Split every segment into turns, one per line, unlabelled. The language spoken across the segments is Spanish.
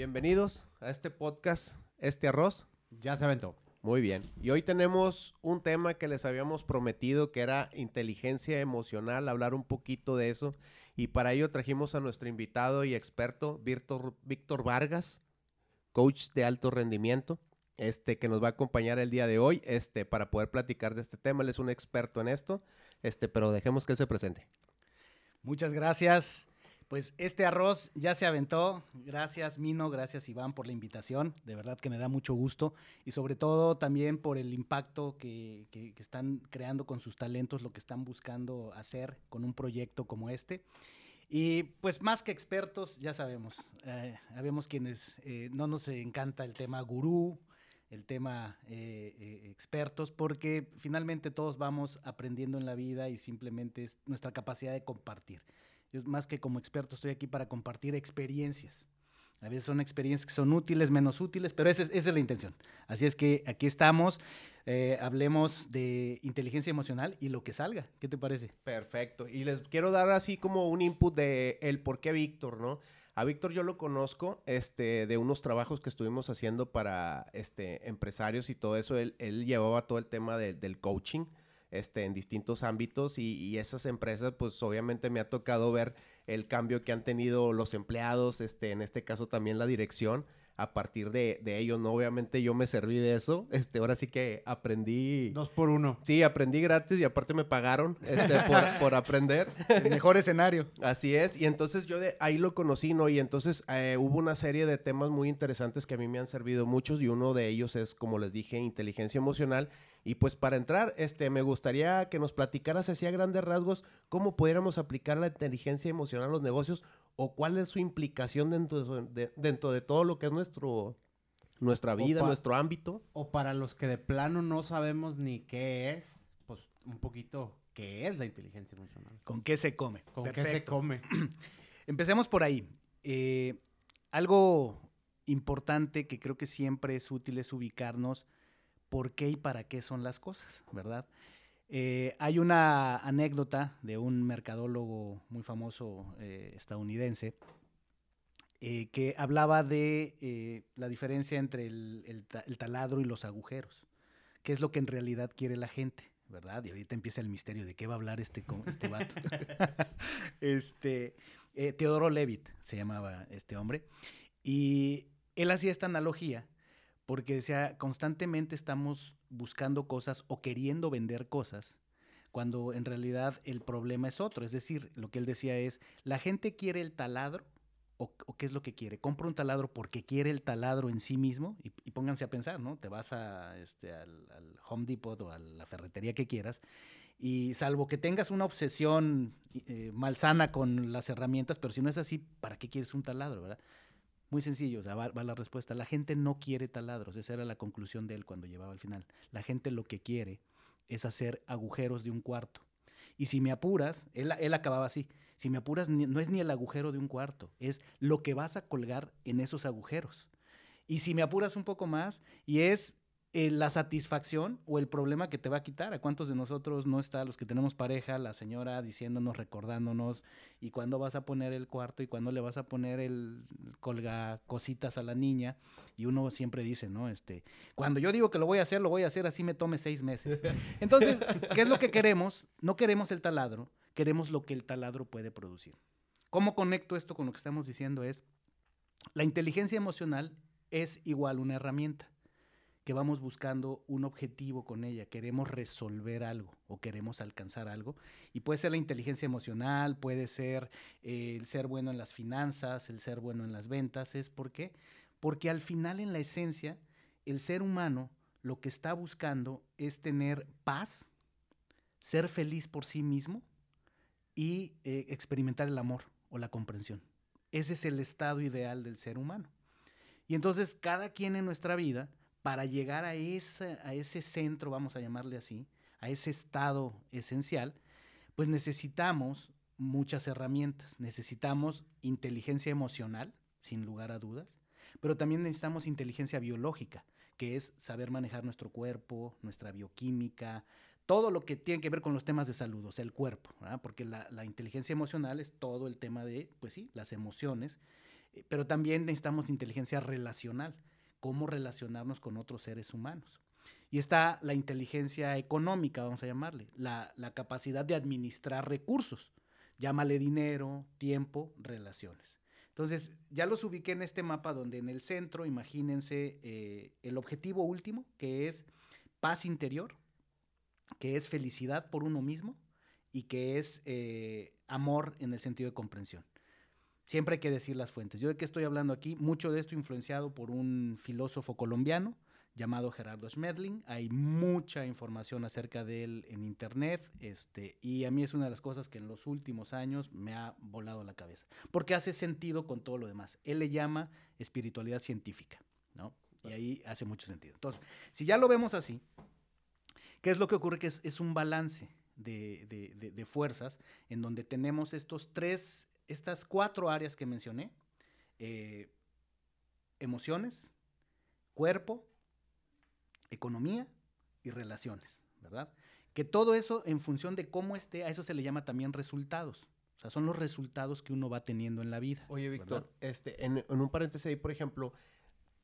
Bienvenidos a este podcast, este arroz.
Ya se aventó.
Muy bien. Y hoy tenemos un tema que les habíamos prometido que era inteligencia emocional, hablar un poquito de eso. Y para ello trajimos a nuestro invitado y experto, Víctor, Víctor Vargas, coach de alto rendimiento, este que nos va a acompañar el día de hoy, este para poder platicar de este tema. Él es un experto en esto, este, pero dejemos que él se presente.
Muchas gracias. Pues este arroz ya se aventó. Gracias Mino, gracias Iván por la invitación. De verdad que me da mucho gusto y sobre todo también por el impacto que, que, están creando con sus talentos, lo que están buscando hacer con un proyecto como este. Y pues más que expertos, ya sabemos, eh, habemos quienes eh, no nos encanta el tema gurú, el tema eh, eh, expertos, porque finalmente todos vamos aprendiendo en la vida y simplemente es nuestra capacidad de compartir. Yo más que como experto estoy aquí para compartir experiencias. A veces son experiencias que son útiles, menos útiles, pero esa es, la intención. Así es que aquí estamos, eh, hablemos de inteligencia emocional y lo que salga. ¿Qué te parece?
Perfecto. Y les quiero dar así como un input de el por qué Víctor, ¿no? A Víctor yo lo conozco este, de unos trabajos que estuvimos haciendo para este, empresarios y todo eso. Él, él llevaba todo el tema del coaching este, en distintos ámbitos y, y, esas empresas, pues obviamente me ha tocado ver el cambio que han tenido los empleados, este, en este caso también la dirección, a partir de, de ellos, ¿no? Obviamente yo me serví de eso, este, ahora sí que aprendí...
Dos por uno.
Sí, aprendí gratis y aparte me pagaron este, por, por, aprender.
El mejor escenario.
Así es, y entonces yo de ahí lo conocí, ¿no? Y entonces eh, hubo una serie de temas muy interesantes que a mí me han servido muchos y uno de ellos es, como les dije, inteligencia emocional y pues para entrar, este, me gustaría que nos platicaras así a grandes rasgos cómo pudiéramos aplicar la inteligencia emocional a los negocios o cuál es su implicación dentro de, dentro de todo lo que es nuestro, nuestra vida, nuestro ámbito.
O para los que de plano no sabemos ni qué es, pues un poquito qué es la inteligencia emocional.
¿Con qué se come?
¿Con qué se come?
Empecemos por ahí. Eh, algo importante que creo que siempre es útil es ubicarnos por qué y para qué son las cosas, ¿verdad? Eh, hay una anécdota de un mercadólogo muy famoso eh, estadounidense eh, que hablaba de la diferencia entre el, taladro y los agujeros, qué es lo que en realidad quiere la gente, ¿verdad? Y ahorita empieza el misterio de qué va a hablar este, este vato. este, Teodoro Levitt se llamaba este hombre, y él hacía esta analogía porque decía, constantemente estamos buscando cosas o queriendo vender cosas, cuando en realidad el problema es otro. Es decir, lo que él decía es, la gente quiere el taladro, o, qué es lo que quiere. Compra un taladro porque quiere el taladro en sí mismo, y, pónganse a pensar, ¿no? Te vas a, este, al, Home Depot o a la ferretería que quieras, y salvo que tengas una obsesión eh, malsana con las herramientas, pero si no es así, ¿para qué quieres un taladro, verdad? Muy sencillo, o sea, va, la respuesta. La gente no quiere taladros, esa era la conclusión de él cuando llevaba al final. La gente lo que quiere es hacer agujeros de un cuarto. Y si me apuras, él, él acababa así, si me apuras no es ni el agujero de un cuarto, es lo que vas a colgar en esos agujeros. Y si me apuras un poco más, y es eh, la satisfacción o el problema que te va a quitar. ¿A cuántos de nosotros no está, los que tenemos pareja, la señora diciéndonos, recordándonos, y cuándo vas a poner el cuarto y cuándo le vas a poner el colga cositas a la niña? Y uno siempre dice, ¿no? Este, cuando yo digo que lo voy a hacer, lo voy a hacer así me tome seis meses. Entonces, ¿qué es lo que queremos? No queremos el taladro, queremos lo que el taladro puede producir. ¿Cómo conecto esto con lo que estamos diciendo? Es, la inteligencia emocional es igual una herramienta vamos buscando un objetivo con ella, queremos resolver algo o queremos alcanzar algo. Y puede ser la inteligencia emocional, puede ser eh, el ser bueno en las finanzas, el ser bueno en las ventas. ¿Es por qué? Porque al final, en la esencia, el ser humano lo que está buscando es tener paz, ser feliz por sí mismo y eh, experimentar el amor o la comprensión. Ese es el estado ideal del ser humano. Y entonces cada quien en nuestra vida para llegar a ese, centro, vamos a llamarle así, a ese estado esencial, pues necesitamos muchas herramientas. Necesitamos inteligencia emocional, sin lugar a dudas, pero también necesitamos inteligencia biológica, que es saber manejar nuestro cuerpo, nuestra bioquímica, todo lo que tiene que ver con los temas de salud, o sea, el cuerpo, porque la, la inteligencia emocional es todo el tema de, pues sí, las emociones Eh, Pero también necesitamos inteligencia relacional, cómo relacionarnos con otros seres humanos. Y está la inteligencia económica, vamos a llamarle, la, la capacidad de administrar recursos. Llámale dinero, tiempo, relaciones. Entonces, ya los ubiqué en este mapa donde en el centro, imagínense eh, el objetivo último, que es paz interior, que es felicidad por uno mismo y que es eh, amor en el sentido de comprensión. Siempre hay que decir las fuentes. Yo de qué estoy hablando aquí, mucho de esto influenciado por un filósofo colombiano llamado Gerardo Schmedling. Hay mucha información acerca de él en internet, este, y a mí es una de las cosas que en los últimos años me ha volado la cabeza, porque hace sentido con todo lo demás. Él le llama espiritualidad científica, ¿no? Y ahí hace mucho sentido. Entonces, si ya lo vemos así, ¿qué es lo que ocurre? Que es, es un balance de, de- de- de fuerzas en donde tenemos estos tres, estas cuatro áreas que mencioné, eh, emociones, cuerpo, economía y relaciones, ¿verdad? Que todo eso en función de cómo esté, a eso se le llama también resultados. O sea, son los resultados que uno va teniendo en la vida.
Oye, Víctor, este, en, en un paréntesis ahí, por ejemplo,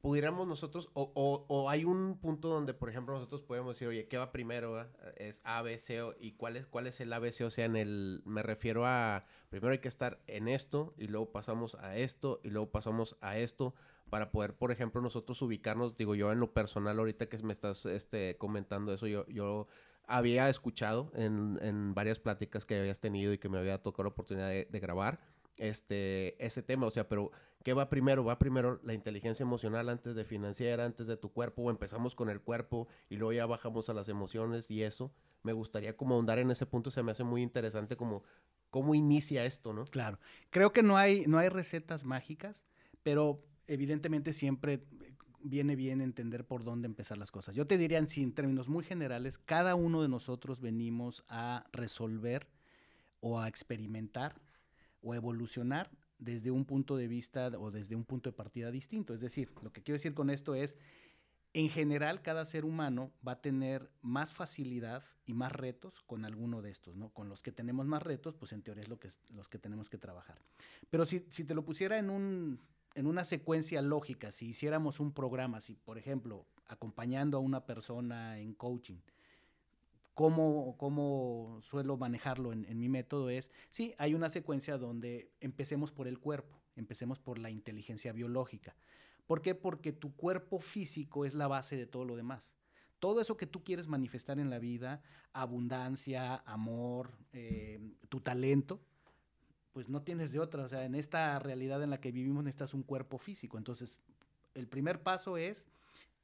pudiéramos nosotros, o, o- hay un punto donde, por ejemplo, nosotros podemos decir, oye, ¿qué va primero? va? Es A, o- ¿y cuál es, cuál es el A? O sea, en el, me refiero a, primero hay que estar en esto, y luego pasamos a esto, y luego pasamos a esto, para poder, por ejemplo, nosotros ubicarnos, digo yo en lo personal, ahorita que me estás este, comentando eso, yo, yo había escuchado en, en varias pláticas que habías tenido y que me había tocado la oportunidad de, de grabar, este, ese tema, o sea, pero ¿qué va primero? ¿Va primero la inteligencia emocional antes de financiera, antes de tu cuerpo? ¿O empezamos con el cuerpo y luego ya bajamos a las emociones y eso? Me gustaría como ahondar en ese punto, se me hace muy interesante como cómo inicia esto, ¿no?
Claro. Creo que no hay, no hay recetas mágicas, pero evidentemente siempre eh, viene bien entender por dónde empezar las cosas. Yo te diría, en, en términos muy generales, cada uno de nosotros venimos a resolver o a experimentar o a evolucionar desde un punto de vista o desde un punto de partida distinto. Es decir, lo que quiero decir con esto es, en general, cada ser humano va a tener más facilidad y más retos con alguno de estos, ¿no? Con los que tenemos más retos, pues en teoría es lo que, los que tenemos que trabajar. Pero si, si te lo pusiera en, un, en una secuencia lógica, si hiciéramos un programa, si por ejemplo, acompañando a una persona en coaching, cómo, cómo suelo manejarlo en, mi método es, sí, hay una secuencia donde empecemos por el cuerpo, empecemos por la inteligencia biológica. ¿Por qué? Porque tu cuerpo físico es la base de todo lo demás. Todo eso que tú quieres manifestar en la vida, abundancia, amor, eh, tu talento, pues no tienes de otra. O sea, en esta realidad en la que vivimos necesitas un cuerpo físico. Entonces, el primer paso es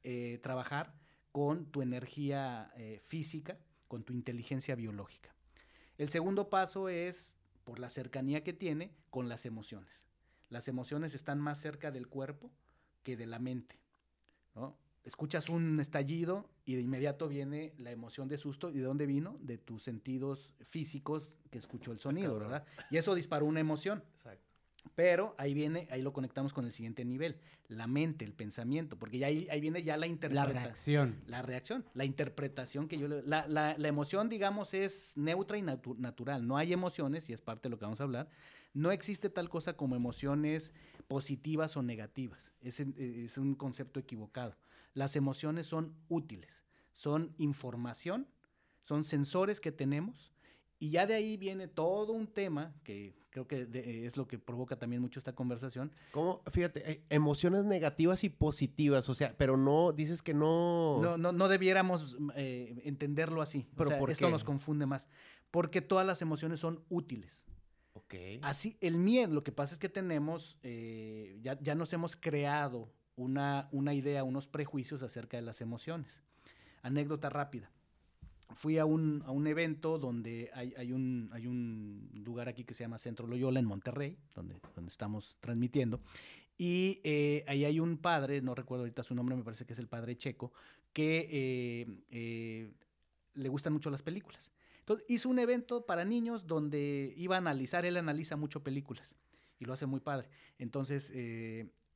eh, trabajar con tu energía eh, física, con tu inteligencia biológica. El segundo paso es, por la cercanía que tiene, con las emociones. Las emociones están más cerca del cuerpo que de la mente. ¿no? Escuchas un estallido y de inmediato viene la emoción de susto. ¿Y de dónde vino? De tus sentidos físicos que escuchó el sonido,
cabrón.
¿verdad? Y eso disparó una emoción.
Exacto.
Pero ahí viene, ahí lo conectamos con el siguiente nivel, la mente, el pensamiento, porque ya ahí, ahí viene ya la
La
interpretación.
reacción.
La reacción, la interpretación que yo le... La, la- la emoción, digamos, es neutra y natu- natural. No hay emociones, y es parte de lo que vamos a hablar. No existe tal cosa como emociones positivas o negativas. Es, eh, es un concepto equivocado. Las emociones son útiles, son información, son sensores que tenemos, y ya de ahí viene todo un tema que creo que de- es lo que provoca también mucho esta conversación,
¿Cómo? Fíjate, hay emociones negativas y positivas, o sea, pero no, dices que no...
No, no, no debiéramos eh, entenderlo así.
¿Pero
o sea,
por
esto
qué?
nos confunde más. Porque todas las emociones son útiles.
Ok.
Así, el miedo, lo que pasa es que tenemos, eh, ya, ya nos hemos creado una, una idea, unos prejuicios acerca de las emociones. Anécdota rápida. Fui a un, a un evento donde hay, hay un, hay un lugar aquí que se llama Centro Loyola en Monterrey, donde, donde estamos transmitiendo. Y eh, ahí hay un padre, no recuerdo ahorita su nombre, me parece que es el padre Checo, que eh, eh, le gustan mucho las películas. Entonces hizo un evento para niños donde iba a analizar, él analiza mucho películas y lo hace muy padre. Entonces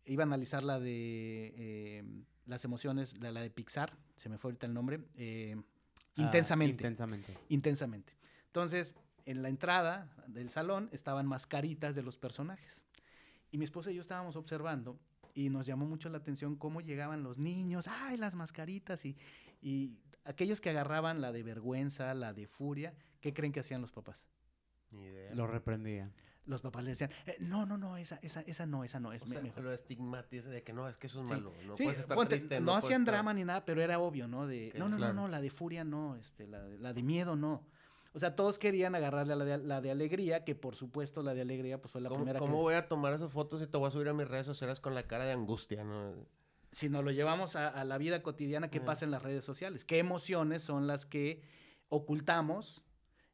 iba a analizar la de las emociones, la, la de Pixar, se me fue ahorita el nombre,
Ah,
intensamente.
intensamente.
Y mi esposa y yo estábamos observando y nos llamó mucho la atención cómo llegaban los niños, ay, las mascaritas y, y aquellos que agarraban la de vergüenza, la de furia, ¿qué creen que hacían los papás?
Ni idea.
Lo reprendían.
Los papás le decían, "Eh, no, no, no, esa, esa, esa no, esa no, es
O sea,
mejor.
lo estigmatiza de que no, es que eso es
Sí.
malo. No
Sí,
puedes estar
ponte,
triste.
no
puedes
hacían
estar-
drama ni nada, pero era obvio, ¿no? De, no, no,
claro.
no, no, la de furia no, este, la, de- la de miedo no. O sea, todos querían agarrarle a la de, la de alegría, que por supuesto la de alegría pues fue la
¿Cómo,
primera
cómo
que...
voy a tomar esas fotos y te voy a subir a mis redes sociales con la cara de angustia? ¿no?
Si nos lo llevamos a, a la vida cotidiana, ¿qué pasa en las redes sociales? ¿Qué emociones son las que ocultamos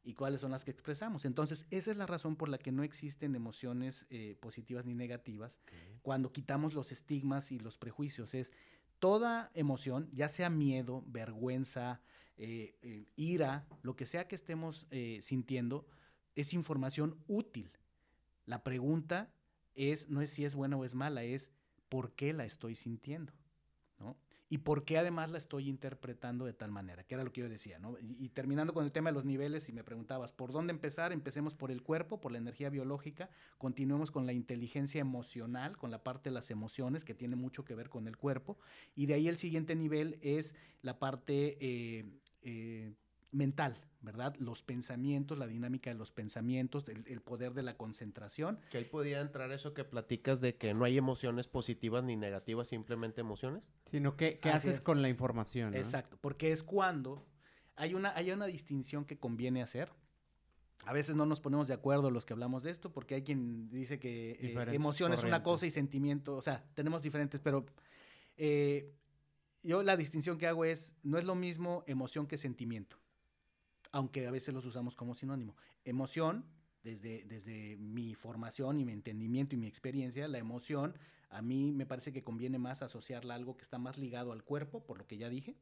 y cuáles son las que expresamos? Entonces, esa es la razón por la que no existen emociones eh, positivas ni negativas cuando quitamos los estigmas y los prejuicios. Es toda emoción, ya sea miedo, vergüenza, eh, eh, ira, lo que sea que estemos sintiendo, es información útil. La pregunta es, no es si es buena o es mala, es por qué la estoy sintiendo. Y por qué además la estoy interpretando de tal manera, que era lo que yo decía, ¿no? Y, terminando con el tema de los niveles, si me preguntabas, ¿por dónde empezar? Empecemos por el cuerpo, por la energía biológica, continuemos con la inteligencia emocional, con la parte de las emociones, que tiene mucho que ver con el cuerpo, y de ahí el siguiente nivel es la parte eh, eh, mental, ¿verdad? Los pensamientos, la dinámica de los pensamientos, el, el poder de la concentración.
Que ahí podía entrar eso que platicas de que no hay emociones positivas ni negativas, simplemente emociones.
Sino que, ¿qué haces
es.
con la información? no?
Exacto, porque es cuando hay una, hay una distinción que conviene hacer. A veces no nos ponemos de acuerdo los que hablamos de esto, porque hay quien dice que eh, emoción es una cosa y sentimiento, o sea, tenemos diferentes, pero eh, yo la distinción que hago es, no es lo mismo emoción que sentimiento, aunque a veces los usamos como sinónimo. Emoción, desde, desde mi formación y mi entendimiento y mi experiencia, la emoción, a mí me parece que conviene más asociarla a algo que está más ligado al cuerpo, por lo que ya dije,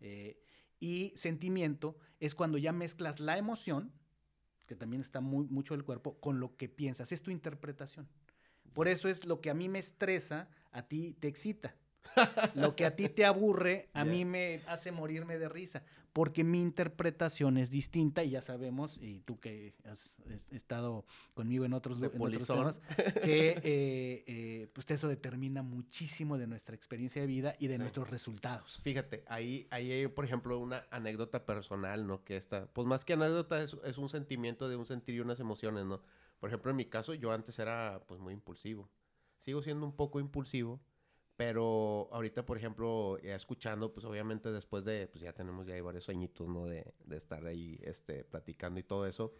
eh, y sentimiento es cuando ya mezclas la emoción, que también está muy, mucho del cuerpo, con lo que piensas. Es tu interpretación. Por eso es lo que a mí me estresa, a ti te excita. Lo que a ti te aburre, a mí me hace morirme de risa, porque mi interpretación es distinta y ya sabemos, y tú que has es- estado conmigo en otros,
De
en otros temas, que eh, eh, pues eso determina muchísimo de nuestra experiencia de vida y de
Sí.
nuestros resultados.
Fíjate, ahí, ahí hay, por ejemplo, una anécdota personal, ¿no? Que esta, pues más que anécdota es, es un sentimiento de un sentir y unas emociones, ¿no? Por ejemplo, en mi caso, yo antes era, pues, muy impulsivo. Sigo siendo un poco impulsivo, pero ahorita, por ejemplo, ya escuchando, pues, obviamente después de, pues, ya tenemos ya varios añitos, ¿no? De, de estar ahí, este, platicando y todo eso.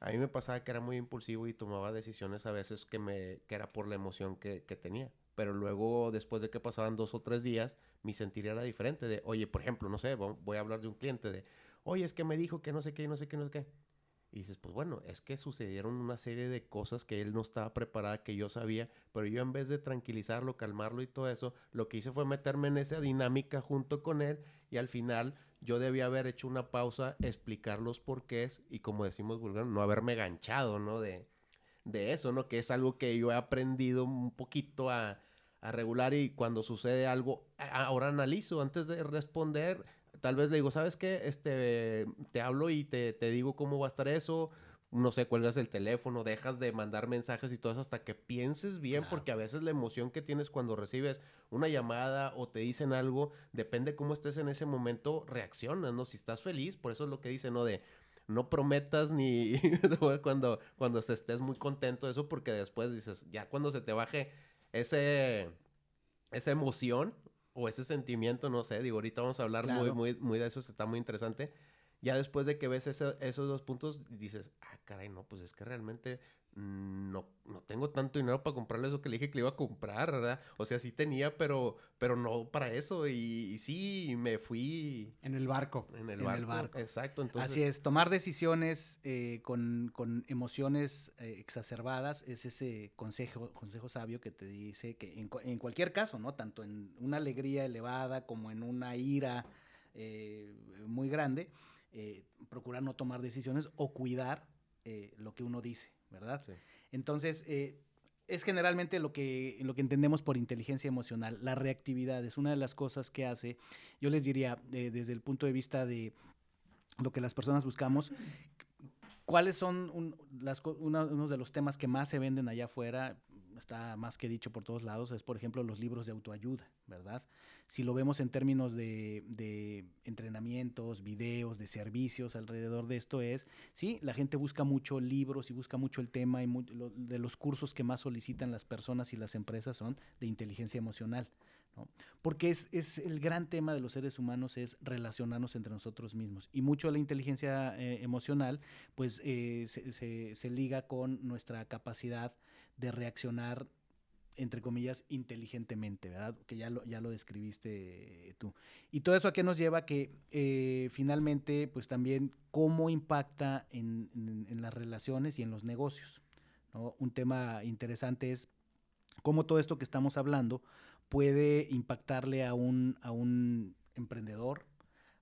A mí me pasaba que era muy impulsivo y tomaba decisiones a veces que, me, que era por la emoción que, que tenía. Pero luego, después de que pasaban dos o tres días, mi sentir era diferente. De, oye, por ejemplo, no sé, vo- voy a hablar de un cliente de, oye, es que me dijo que no sé qué, no sé qué, no sé qué. Y dices, pues bueno, es que sucedieron una serie de cosas que él no estaba preparada, que yo sabía, pero yo en vez de tranquilizarlo, calmarlo y todo eso, lo que hice fue meterme en esa dinámica junto con él y al final yo debía haber hecho una pausa, explicar los porqués y como decimos vulgar, no haberme ganchado, ¿no? De, de eso, ¿no? Que es algo que yo he aprendido un poquito a, a regular y cuando sucede algo, ahora analizo antes de responder. Tal vez le digo, ¿sabes qué? Este, te hablo y te, te digo cómo va a estar eso. No sé, cuelgas el teléfono, dejas de mandar mensajes y todo eso hasta que pienses bien,
Claro.
porque a veces la emoción que tienes cuando recibes una llamada o te dicen algo, depende cómo estés en ese momento, reaccionas, ¿no? Si estás feliz, por eso es lo que dice, ¿no? De no prometas ni cuando, cuando estés muy contento de eso, porque después dices, ya cuando se te baje ese, esa emoción o ese sentimiento, no sé, digo, ahorita vamos a hablar muy,
Claro.
muy, muy de eso, está muy interesante. Ya después de que ves ese- esos dos puntos, dices, ah, caray, no, pues es que realmente no, no tengo tanto dinero para comprarle eso que le dije que le iba a comprar, ¿verdad? O sea, sí tenía, pero, pero no para eso. Y, y sí, me fui
En el barco.
en el
En
barco.
el barco.
Exacto, entonces.
Así es, tomar decisiones eh, con, con emociones eh, exacerbadas es ese consejo, consejo sabio que te dice que en, cu- en cualquier caso, ¿no? Tanto en una alegría elevada como en una ira eh, muy grande, eh, procurar no tomar decisiones o cuidar eh, lo que uno dice, ¿verdad?
Sí.
Entonces, eh, es generalmente lo que, lo que entendemos por inteligencia emocional. La reactividad es una de las cosas que hace, yo les diría, eh, desde el punto de vista de lo que las personas buscamos, ¿cuáles son un- las una- de los temas que más se venden allá afuera? Está más que dicho por todos lados, es por ejemplo los libros de autoayuda, ¿verdad? Si lo vemos en términos de, de entrenamientos, videos, de servicios alrededor de esto es, sí, la gente busca mucho libros y busca mucho el tema y de los cursos que más solicitan las personas y las empresas son de inteligencia emocional. Porque es, es, el gran tema de los seres humanos es relacionarnos entre nosotros mismos. Y mucho de la inteligencia eh, emocional, pues eh, se, se, liga con nuestra capacidad de reaccionar entre comillas, inteligentemente, ¿verdad? Que ya lo, ya lo describiste tú. Y todo eso a qué nos lleva que eh, finalmente, pues también cómo impacta en, en, las relaciones y en los negocios. Un tema interesante es cómo todo esto que estamos hablando, puede impactarle a un, a un emprendedor,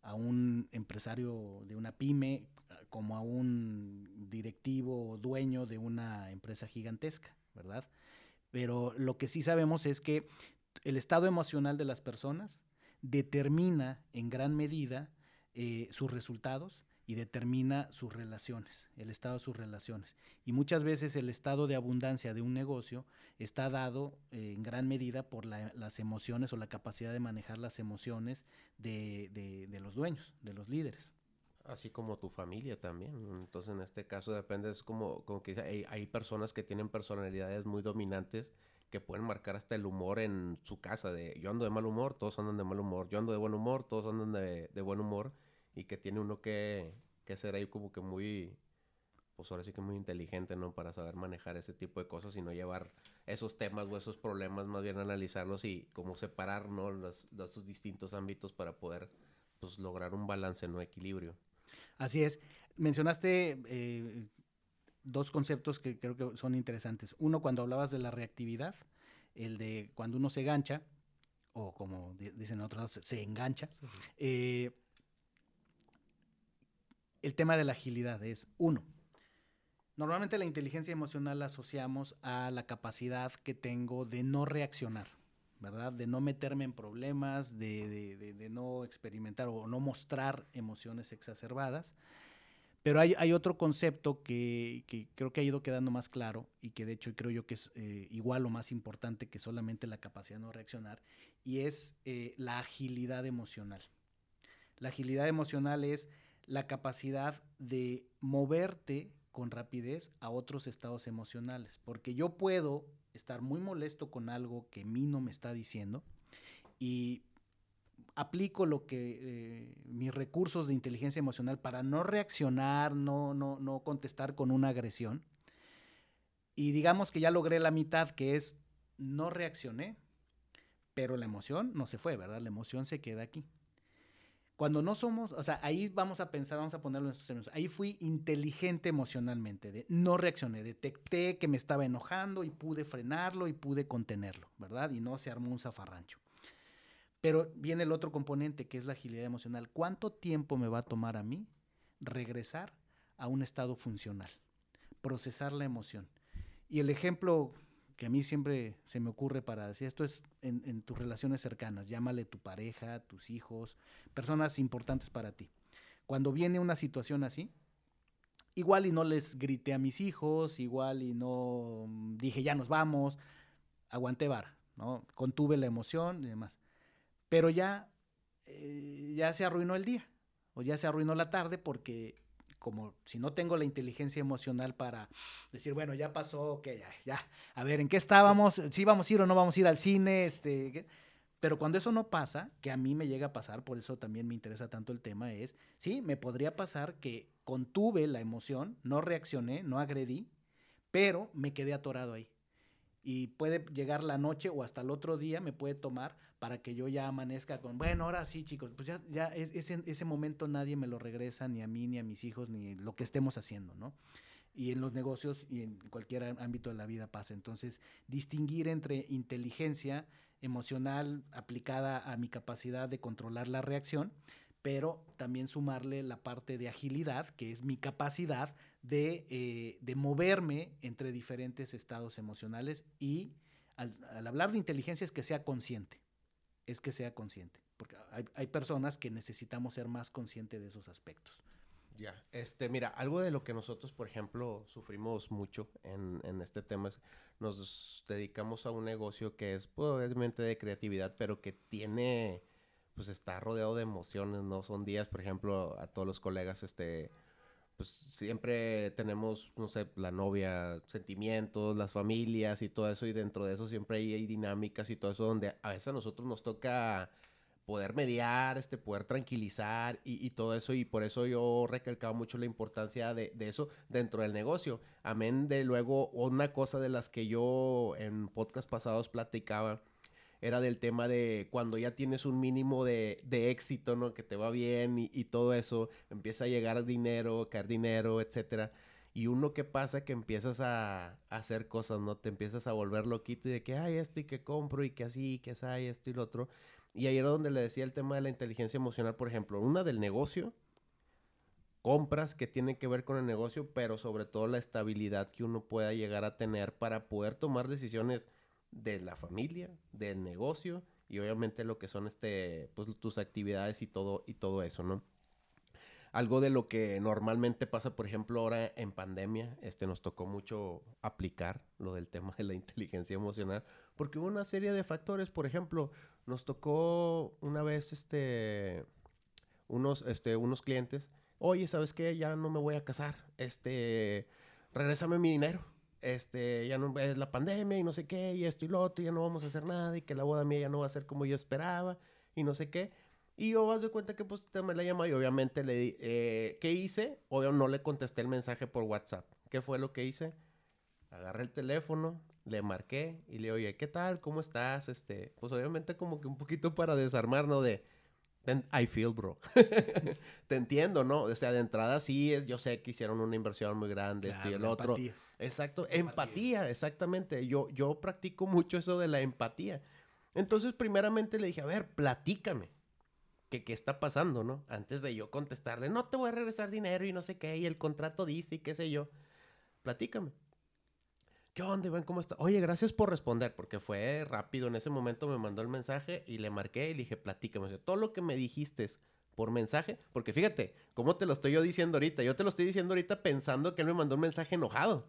a un empresario de una pyme, como a un directivo o dueño de una empresa gigantesca, ¿verdad? Pero lo que sí sabemos es que el estado emocional de las personas determina en gran medida eh, sus resultados y determina sus relaciones, el estado de sus relaciones. Y muchas veces el estado de abundancia de un negocio está dado eh, en gran medida por las emociones o la capacidad de manejar las emociones de, los dueños, de los líderes.
Así como tu familia también. Entonces, en este caso depende, es como, como que hay, hay personas que tienen personalidades muy dominantes que pueden marcar hasta el humor en su casa. De yo ando de mal humor, todos andan de mal humor. Yo ando de buen humor, todos andan de, de buen humor y que tiene uno que, que ser ahí como que muy, pues ahora sí que muy inteligente, ¿no? Para saber manejar ese tipo de cosas y no llevar esos temas o esos problemas, más bien analizarlos y como separar, ¿no? Los, esos distintos ámbitos para poder, pues, lograr un balance, ¿no? Equilibrio.
Así es. Mencionaste eh, dos conceptos que creo que son interesantes. Uno, cuando hablabas de la reactividad, el de cuando uno se gancha, o como dicen otros, se engancha. Eh, el tema de la agilidad es, uno, normalmente la inteligencia emocional la asociamos a la capacidad que tengo de no reaccionar, ¿verdad? De no meterme en problemas, de, no experimentar o no mostrar emociones exacerbadas. Pero hay, otro concepto que, creo que ha ido quedando más claro y que de hecho creo yo que es eh, igual o más importante que solamente la capacidad de no reaccionar y es eh, la agilidad emocional. La agilidad emocional es la capacidad de moverte con rapidez a otros estados emocionales, porque yo puedo estar muy molesto con algo que mí no me está diciendo y aplico lo que eh, mis recursos de inteligencia emocional para no reaccionar, no, no, no contestar con una agresión. Y digamos que ya logré la mitad, que es no reaccioné, pero la emoción no se fue, ¿verdad? La emoción se queda aquí. Cuando no somos, o sea, ahí vamos a pensar, vamos a ponerlo en estos términos. Ahí fui inteligente emocionalmente, no reaccioné, detecté que me estaba enojando y pude frenarlo y pude contenerlo, ¿verdad? Y no se armó un zafarrancho. Pero viene el otro componente que es la agilidad emocional. ¿Cuánto tiempo me va a tomar a mí regresar a un estado funcional? Procesar la emoción. Y el ejemplo que a mí siempre se me ocurre para decir esto es en, tus relaciones cercanas, llámale tu pareja, tus hijos, personas importantes para ti. Cuando viene una situación así, igual y no les grité a mis hijos, igual y no dije ya nos vamos, aguanté vara, ¿no? Contuve la emoción y demás. Pero ya, eh, ya se arruinó el día, o ya se arruinó la tarde porque como si no tengo la inteligencia emocional para decir, bueno, ya pasó, ok, ya, ya, a ver, ¿en qué estábamos? ¿Sí vamos a ir o no vamos a ir al cine? Este, Pero cuando eso no pasa, que a mí me llega a pasar, por eso también me interesa tanto el tema, es, sí, me podría pasar que contuve la emoción, no reaccioné, no agredí, pero me quedé atorado ahí. Y puede llegar la noche o hasta el otro día me puede tomar para que yo ya amanezca con, bueno, ahora sí, chicos, pues ya, ya ese, ese momento nadie me lo regresa, ni a mí, ni a mis hijos, ni lo que estemos haciendo, ¿no? Y en los negocios y en cualquier ámbito de la vida pasa. Entonces, distinguir entre inteligencia emocional aplicada a mi capacidad de controlar la reacción, pero también sumarle la parte de agilidad, que es mi capacidad de, eh, de moverme entre diferentes estados emocionales y al, al hablar de inteligencia es que sea consciente es que sea consciente, porque hay, personas que necesitamos ser más conscientes de esos aspectos.
Ya, este, mira, algo de lo que nosotros, por ejemplo, sufrimos mucho en, en este tema es, nos dedicamos a un negocio que es, pues, obviamente de creatividad, pero que tiene, pues, está rodeado de emociones, ¿no? Son días, por ejemplo, a todos los colegas, este, pues, siempre tenemos, no sé, la novia, sentimientos, las familias y todo eso, y dentro de eso siempre hay, dinámicas y todo eso, donde a veces a nosotros nos toca poder mediar, este, poder tranquilizar y, y, todo eso. Y por eso yo recalcaba mucho la importancia de, de, eso dentro del negocio. Amén de luego una cosa de las que yo en podcast pasados platicaba era del tema de cuando ya tienes un mínimo de, de éxito, ¿no? Que te va bien y, y, todo eso, empieza a llegar dinero, caer dinero, etcétera. Y uno que pasa que empiezas a, hacer cosas, ¿no? Te empiezas a volver loquito y de que hay esto y que compro y que así, que hay esto y lo otro. Y ahí era donde le decía el tema de la inteligencia emocional, por ejemplo, una del negocio, compras que tienen que ver con el negocio, pero sobre todo la estabilidad que uno pueda llegar a tener para poder tomar decisiones de la familia, del negocio y obviamente lo que son este pues tus actividades y todo y todo eso, ¿no? Algo de lo que normalmente pasa, por ejemplo, ahora en pandemia, este nos tocó mucho aplicar lo del tema de la inteligencia emocional, porque hubo una serie de factores, por ejemplo, nos tocó una vez este unos este unos clientes, "Oye, ¿sabes qué? Ya no me voy a casar. Este, regrésame mi dinero." Este, ya no es la pandemia y no sé qué, y esto y lo otro, ya no vamos a hacer nada, y que la boda mía ya no va a ser como yo esperaba, y no sé qué. Y yo vas de cuenta que pues me la llama y obviamente le di, eh, ¿qué hice? Obvio no le contesté el mensaje por WhatsApp. ¿Qué fue lo que hice? Agarré el teléfono, le marqué y le oye, ¿qué tal? ¿Cómo estás? Este, pues obviamente como que un poquito para desarmar, ¿no? De, I feel, bro. Te entiendo, ¿no? O sea, de entrada sí, yo sé que hicieron una inversión muy grande, claro, esto y el otro. Empatía. Exacto, empatía. empatía, exactamente. Yo, yo practico mucho eso de la empatía. Entonces, primeramente le dije, a ver, platícame. ¿Qué, ¿Qué está pasando, no? Antes de yo contestarle, no te voy a regresar dinero y no sé qué, y el contrato dice y qué sé yo. Platícame. ¿Qué onda, Iván? ¿Cómo está? Oye, gracias por responder, porque fue rápido. En ese momento me mandó el mensaje y le marqué y le dije, platícame. Todo lo que me dijiste por mensaje, porque fíjate, ¿cómo te lo estoy yo diciendo ahorita? Yo te lo estoy diciendo ahorita pensando que él me mandó un mensaje enojado.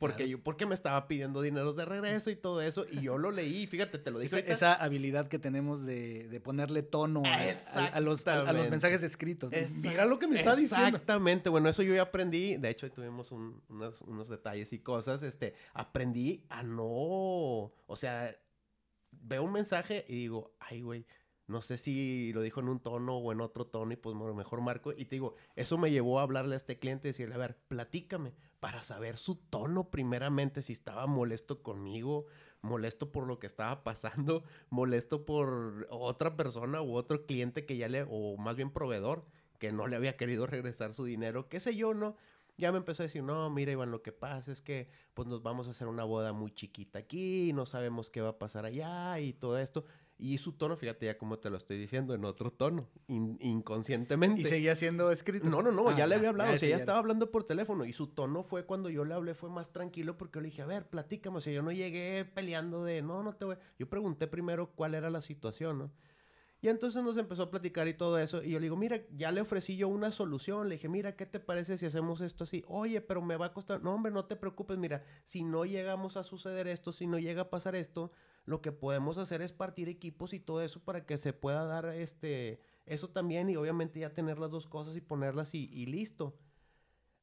Porque claro. yo, porque me estaba pidiendo dinero de regreso y todo eso, y yo lo leí, fíjate, te lo dije.
Esa, esa habilidad que tenemos de, de ponerle tono a, a, a, los, a, los, mensajes escritos.
Exact Mira lo que me está diciendo. Exactamente, bueno, eso yo ya aprendí, de hecho, tuvimos un, unos, unos detalles y cosas, este, aprendí a no, o sea, veo un mensaje y digo, ay, güey, no sé si lo dijo en un tono o en otro tono y pues mejor marco. Y te digo, eso me llevó a hablarle a este cliente y decirle, a ver, platícame para saber su tono primeramente, si estaba molesto conmigo, molesto por lo que estaba pasando, molesto por otra persona u otro cliente que ya le, o más bien proveedor, que no le había querido regresar su dinero, qué sé yo, ¿no? Ya me empezó a decir, no, mira, Iván, lo que pasa es que pues nos vamos a hacer una boda muy chiquita aquí, no sabemos qué va a pasar allá y todo esto. Y su tono, fíjate ya como te lo estoy diciendo, en otro tono, in inconscientemente.
¿Y seguía siendo escrito?
No, no, no, ah, ya le había hablado, o sea, ya estaba hablando por teléfono. Y su tono fue cuando yo le hablé, fue más tranquilo porque yo le dije, a ver, platícame. O sea, yo no llegué peleando de, no, no te voy. Yo pregunté primero cuál era la situación, ¿no? Y entonces nos empezó a platicar y todo eso. Y yo le digo, mira, ya le ofrecí yo una solución. Le dije, mira, ¿qué te parece si hacemos esto así? Oye, pero me va a costar. No, hombre, no te preocupes. Mira, si no llegamos a suceder esto, si no llega a pasar esto, lo que podemos hacer es partir equipos y todo eso para que se pueda dar este eso también. Y obviamente ya tener las dos cosas y ponerlas y, listo.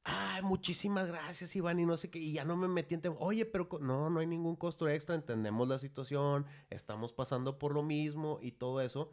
Ay, muchísimas gracias, Iván, y no sé qué, y ya no me metí en tema. Oye, pero no, no hay ningún costo extra, entendemos la situación, estamos pasando por lo mismo y todo eso.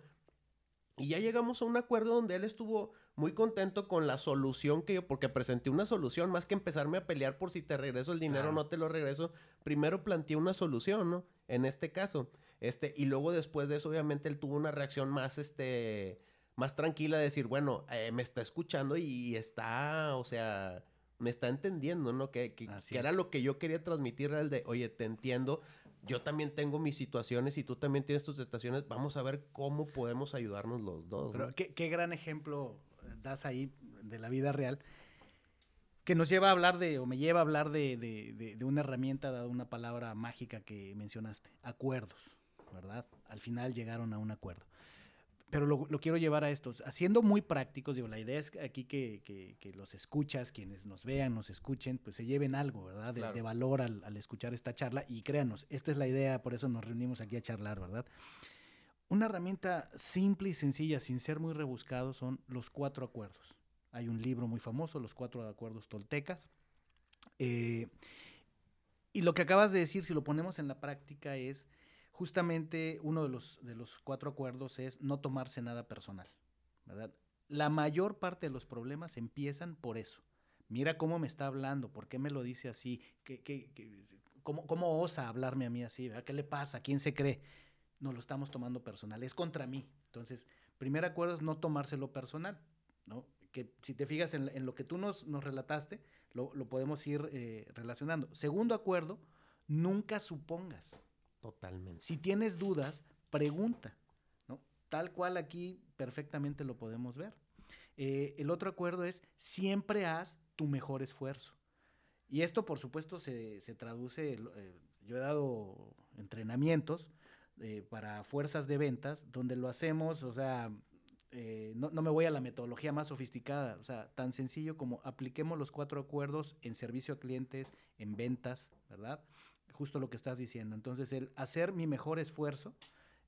Y ya llegamos a un acuerdo donde él estuvo muy contento con la solución que yo, porque presenté una solución, más que empezarme a pelear por si te regreso el dinero o claro. no te lo regreso, primero planteé una solución, ¿no? En este caso. Este, y luego después de eso, obviamente, él tuvo una reacción más, este, más tranquila de decir, bueno, eh, me está escuchando y está, o sea, me está entendiendo, ¿no? Que, que, que era lo que yo quería transmitir, era el de, oye, te entiendo, yo también tengo mis situaciones y tú también tienes tus situaciones. Vamos a ver cómo podemos ayudarnos los dos.
Pero ¿no? qué, qué, gran ejemplo das ahí de la vida real que nos lleva a hablar de, o me lleva a hablar de, de, de, de una herramienta, de una palabra mágica que mencionaste, acuerdos, ¿verdad? Al final llegaron a un acuerdo. Pero lo, lo, quiero llevar a esto, haciendo muy prácticos, digo, la idea es aquí que, que, que, los escuchas, quienes nos vean, nos escuchen, pues se lleven algo, ¿verdad? De, claro. de valor al, al, escuchar esta charla y créanos, esta es la idea, por eso nos reunimos aquí a charlar, ¿verdad? Una herramienta simple y sencilla, sin ser muy rebuscado, son los cuatro acuerdos. Hay un libro muy famoso, Los Cuatro Acuerdos Toltecas. Eh, y lo que acabas de decir, si lo ponemos en la práctica, es justamente uno de los, de los cuatro acuerdos es no tomarse nada personal, ¿verdad? La mayor parte de los problemas empiezan por eso. Mira cómo me está hablando, por qué me lo dice así, ¿Qué, qué, cómo, cómo, osa hablarme a mí así, ¿verdad? ¿qué le pasa? ¿Quién se cree? No lo estamos tomando personal, es contra mí. Entonces, primer acuerdo es no tomárselo personal, ¿no? Que si te fijas en, en lo que tú nos, nos relataste, lo, lo, podemos ir eh, relacionando. Segundo acuerdo, nunca supongas.
Totalmente.
Si tienes dudas, pregunta. Tal cual aquí perfectamente lo podemos ver. Eh, el otro acuerdo es siempre haz tu mejor esfuerzo. Y esto, por supuesto, se, traduce, eh, yo he dado entrenamientos eh, para fuerzas de ventas, donde lo hacemos, o sea, no, no, me voy a la metodología más sofisticada, o sea, tan sencillo como apliquemos los cuatro acuerdos en servicio a clientes, en ventas, ¿verdad? Justo lo que estás diciendo. Entonces, el hacer mi mejor esfuerzo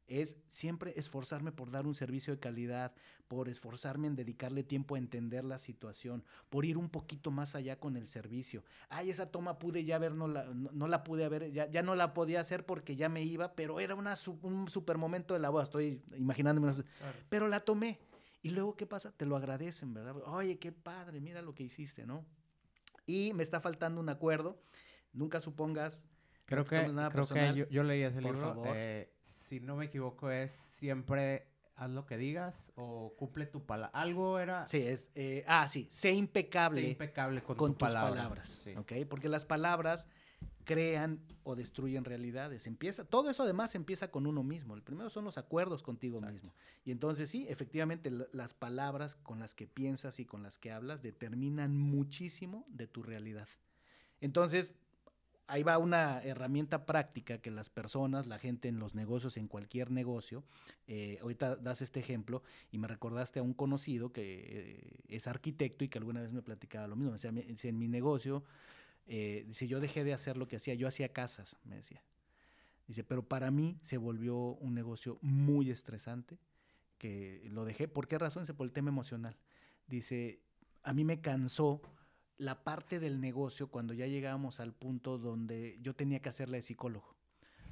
es siempre esforzarme por dar un servicio de calidad, por esforzarme en dedicarle tiempo a entender la situación, por ir un poquito más allá con el servicio. Ay, esa toma pude ya ver, no la, no, no la pude haber, ya, ya, no la podía hacer porque ya me iba, pero era una, un super momento de la boda, estoy imaginándome, una, claro. pero la tomé. Y luego, ¿qué pasa? Te lo agradecen, ¿verdad? Oye, qué padre, mira lo que hiciste, ¿no? Y me está faltando un acuerdo. Nunca supongas.
Creo que, creo personal. que yo, yo, leí ese Por libro. Favor. Eh, si no me equivoco, es siempre haz lo que digas o cumple tu palabra. Algo era.
Sí, es. Eh, ah, sí, sé impecable.
Sé impecable con,
con
tu
tus
palabra.
palabras. Sí. ¿Ok? Porque las palabras crean o destruyen realidades. Empieza, todo eso además empieza con uno mismo. El primero son los acuerdos contigo Exacto. mismo. Y entonces sí, efectivamente, las palabras con las que piensas y con las que hablas determinan muchísimo de tu realidad. Entonces, ahí va una herramienta práctica que las personas, la gente en los negocios, en cualquier negocio, eh, ahorita das este ejemplo y me recordaste a un conocido que eh, es arquitecto y que alguna vez me platicaba lo mismo. Si en mi negocio eh, dice, yo dejé de hacer lo que hacía, yo hacía casas, me decía. Dice, pero para mí se volvió un negocio muy estresante, que lo dejé. ¿Por qué razón? Dice, por el tema emocional. Dice, a mí me cansó la parte del negocio cuando ya llegábamos al punto donde yo tenía que hacerla de psicólogo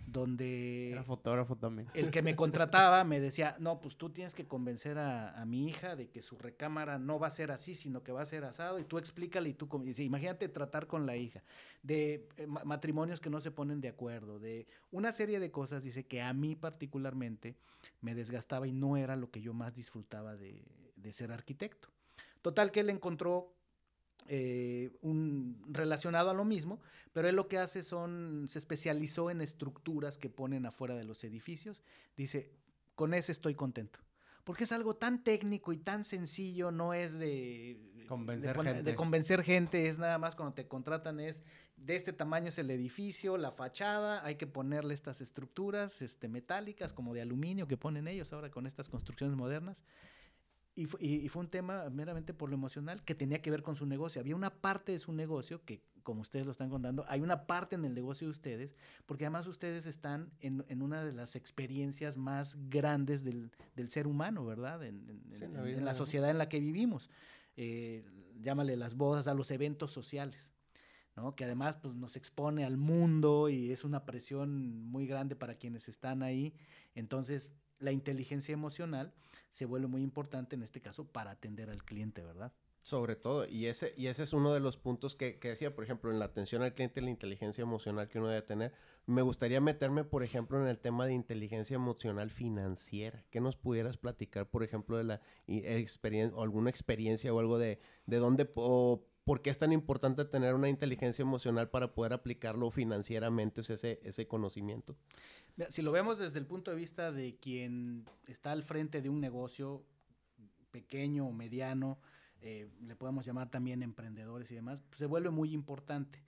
donde...
Era fotógrafo también.
El que me contrataba me decía, no, pues tú tienes que convencer a, a, mi hija de que su recámara no va a ser así, sino que va a ser asado, y tú explícale y tú... Dice, imagínate tratar con la hija, de eh, matrimonios que no se ponen de acuerdo, de una serie de cosas, dice, que a mí particularmente me desgastaba y no era lo que yo más disfrutaba de, de ser arquitecto. Total que él encontró eh, un, relacionado a lo mismo, pero él lo que hace son, se especializó en estructuras que ponen afuera de los edificios. Dice, con ese estoy contento. Porque es algo tan técnico y tan sencillo, no es de
convencer,
de,
gente.
de convencer gente, es nada más cuando te contratan es de este tamaño es el edificio, la fachada, hay que ponerle estas estructuras este, metálicas como de aluminio que ponen ellos ahora con estas construcciones modernas. Y, y, fue un tema meramente por lo emocional que tenía que ver con su negocio. Había una parte de su negocio que, como ustedes lo están contando, hay una parte en el negocio de ustedes, porque además ustedes están en, en una de las experiencias más grandes del, del ser humano, ¿verdad? En, en, sí, en la, en la sociedad en la que vivimos. Eh, llámale las bodas, a los eventos sociales. ¿no? que además pues, nos expone al mundo y es una presión muy grande para quienes están ahí. Entonces, la inteligencia emocional se vuelve muy importante en este caso para atender al cliente, ¿verdad?
Sobre todo, y ese, y ese es uno de los puntos que, que, decía, por ejemplo, en la atención al cliente, la inteligencia emocional que uno debe tener. Me gustaría meterme, por ejemplo, en el tema de inteligencia emocional financiera. ¿Qué nos pudieras platicar, por ejemplo, de la experiencia, o alguna experiencia o algo de, de dónde, por qué es tan importante tener una inteligencia emocional para poder aplicarlo financieramente, ese, ese conocimiento?
Si lo vemos desde el punto de vista de quien está al frente de un negocio pequeño o mediano, eh, le podemos llamar también emprendedores y demás, pues se vuelve muy importante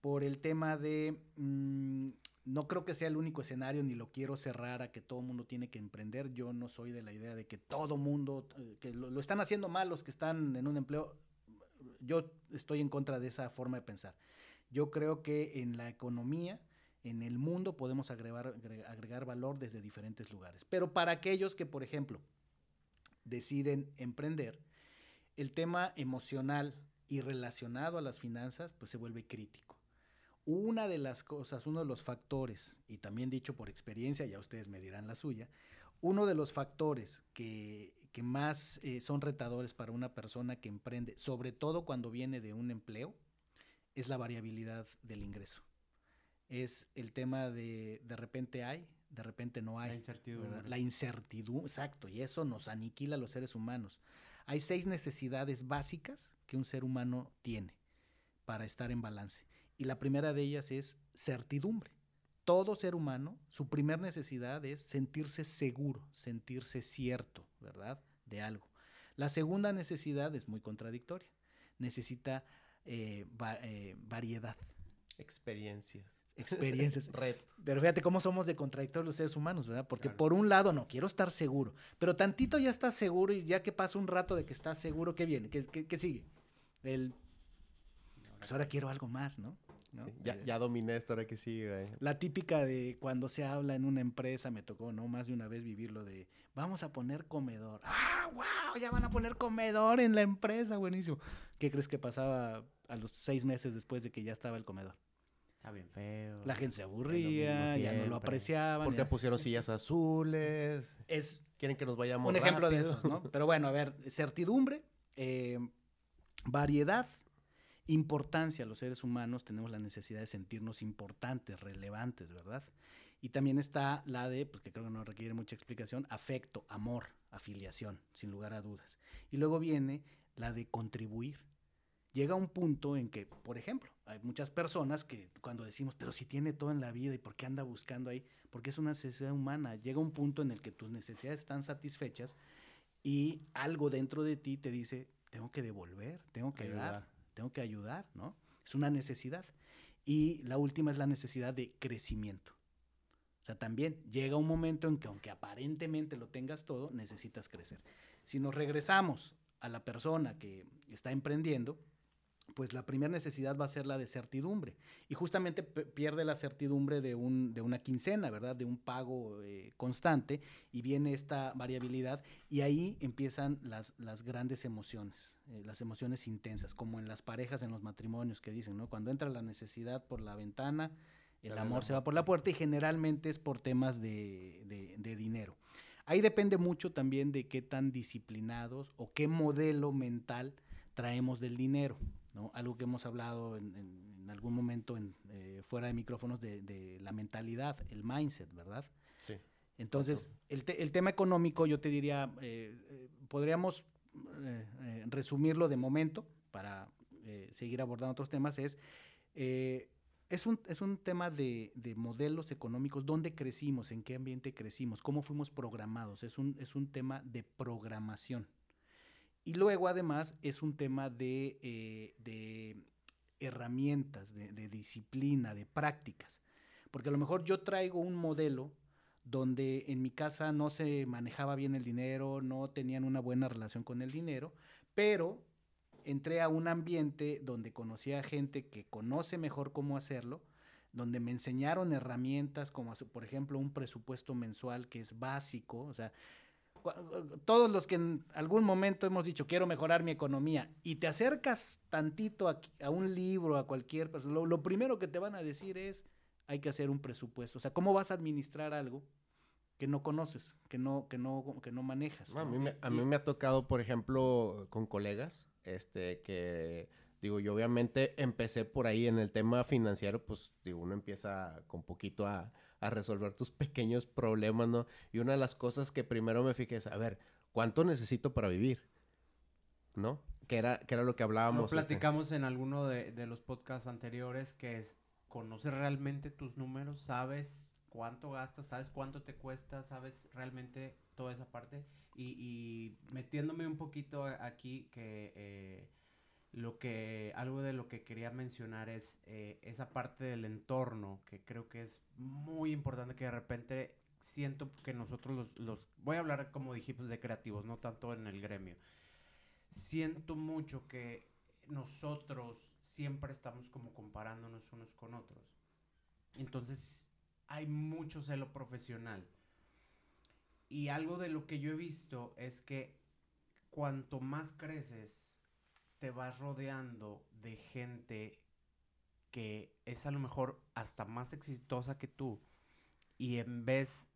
por el tema de mmm, no creo que sea el único escenario, ni lo quiero cerrar a que todo mundo tiene que emprender. Yo no soy de la idea de que todo mundo, eh, que lo, están haciendo mal los que están en un empleo. Yo estoy en contra de esa forma de pensar. Yo creo que en la economía, en el mundo, podemos agregar, agregar valor desde diferentes lugares. Pero para aquellos que, por ejemplo, deciden emprender, el tema emocional y relacionado a las finanzas, pues se vuelve crítico. Una de las cosas, uno de los factores, y también dicho por experiencia, ya ustedes me dirán la suya, uno de los factores que, más eh, son retadores para una persona que emprende, sobre todo cuando viene de un empleo, es la variabilidad del ingreso. Es el tema de de repente hay, de repente no hay.
La incertidumbre.
La incertidumbre, exacto, y eso nos aniquila a los seres humanos. Hay seis necesidades básicas que un ser humano tiene para estar en balance. Y la primera de ellas es certidumbre. Todo ser humano, su primera necesidad es sentirse seguro, sentirse cierto, ¿verdad? De algo. La segunda necesidad es muy contradictoria. Necesita eh, eh, variedad.
Experiencias.
Experiencias. Red. Pero fíjate cómo somos de contradictorios los seres humanos, ¿verdad? Porque por un lado, no, quiero estar seguro. Pero tantito ya estás seguro y ya que pasa un rato de que estás seguro, ¿qué viene? ¿Qué, qué, qué sigue? El pues ahora quiero algo más, ¿no?
Ya, ya, dominé esto, ahora que sí,
La típica de cuando se habla en una empresa, me tocó, ¿no? Más de una vez vivirlo de, vamos a poner comedor. ¡Ah, wow! Ya van a poner comedor en la empresa, buenísimo. ¿Qué crees que pasaba a los seis meses después de que ya estaba el comedor?
Está bien feo.
La gente se aburría, ya no lo apreciaban.
Porque pusieron sillas azules. Es quieren que nos vayamos
Un ejemplo de eso, ¿no? Pero bueno, a ver, certidumbre, eh, variedad, importancia los seres humanos, tenemos la necesidad de sentirnos importantes, relevantes, ¿verdad? Y también está la de, pues que creo que no requiere mucha explicación, afecto, amor, afiliación, sin lugar a dudas. Y luego viene la de contribuir. Llega un punto en que, por ejemplo, hay muchas personas que cuando decimos, pero si tiene todo en la vida y por qué anda buscando ahí, porque es una necesidad humana, llega un punto en el que tus necesidades están satisfechas y algo dentro de ti te dice, tengo que devolver, tengo que dar tengo que ayudar, ¿no? Es una necesidad. Y la última es la necesidad de crecimiento. O sea, también llega un momento en que aunque aparentemente lo tengas todo, necesitas crecer. Si nos regresamos a la persona que está emprendiendo, pues la primera necesidad va a ser la de certidumbre. Y justamente pierde la certidumbre de, un, de una quincena, ¿verdad? De un pago eh, constante y viene esta variabilidad y ahí empiezan las, las grandes emociones, eh, las emociones intensas, como en las parejas, en los matrimonios que dicen, ¿no? Cuando entra la necesidad por la ventana, el amor se va por la puerta y generalmente es por temas de, de dinero. Ahí depende mucho también de qué tan disciplinados o qué modelo mental traemos del dinero. ¿No? Algo que hemos hablado en, algún momento en, eh, fuera de micrófonos de, la mentalidad, el mindset, ¿verdad?
Sí.
Entonces, el, tema económico, yo te diría, eh, eh, podríamos resumirlo de momento para seguir abordando otros temas, es, es, un, es un tema de, de, modelos económicos, dónde crecimos, en qué ambiente crecimos, cómo fuimos programados, es un, es un tema de programación. Y luego además es un tema de, eh, herramientas, de, disciplina, de prácticas. Porque a lo mejor yo traigo un modelo donde en mi casa no se manejaba bien el dinero, no tenían una buena relación con el dinero, pero entré a un ambiente donde conocí a gente que conoce mejor cómo hacerlo, donde me enseñaron herramientas como por ejemplo un presupuesto mensual que es básico, o sea, todos los que en algún momento hemos dicho quiero mejorar mi economía y te acercas tantito a, un libro, a cualquier persona, lo, primero que te van a decir es hay que hacer un presupuesto. O sea, ¿cómo vas a administrar algo que no conoces, que no, que no, que no manejas?
A, mí me, a mí me ha tocado, por ejemplo, con colegas, este, que digo, yo obviamente empecé por ahí en el tema financiero, pues digo, uno empieza con poquito a a resolver tus pequeños problemas, ¿no? Y una de las cosas que primero me fijé es, a ver, ¿cuánto necesito para vivir? ¿No? Que era, que era lo que hablábamos.
Lo este platicamos en alguno de, los podcasts anteriores, que es, conoces realmente tus números, sabes cuánto gastas, sabes cuánto te cuesta, sabes realmente toda esa parte. Y, y metiéndome un poquito aquí, que... Eh, lo que, algo de lo que quería mencionar es eh, esa parte del entorno, que creo que es muy importante que de repente siento que nosotros los, los voy a hablar como dijimos de creativos, no tanto en el gremio. Siento mucho que nosotros siempre estamos como comparándonos unos con otros. Entonces hay mucho celo profesional. Y algo de lo que yo he visto es que cuanto más creces, te vas rodeando de gente que es a lo mejor hasta más exitosa que tú. Y en vez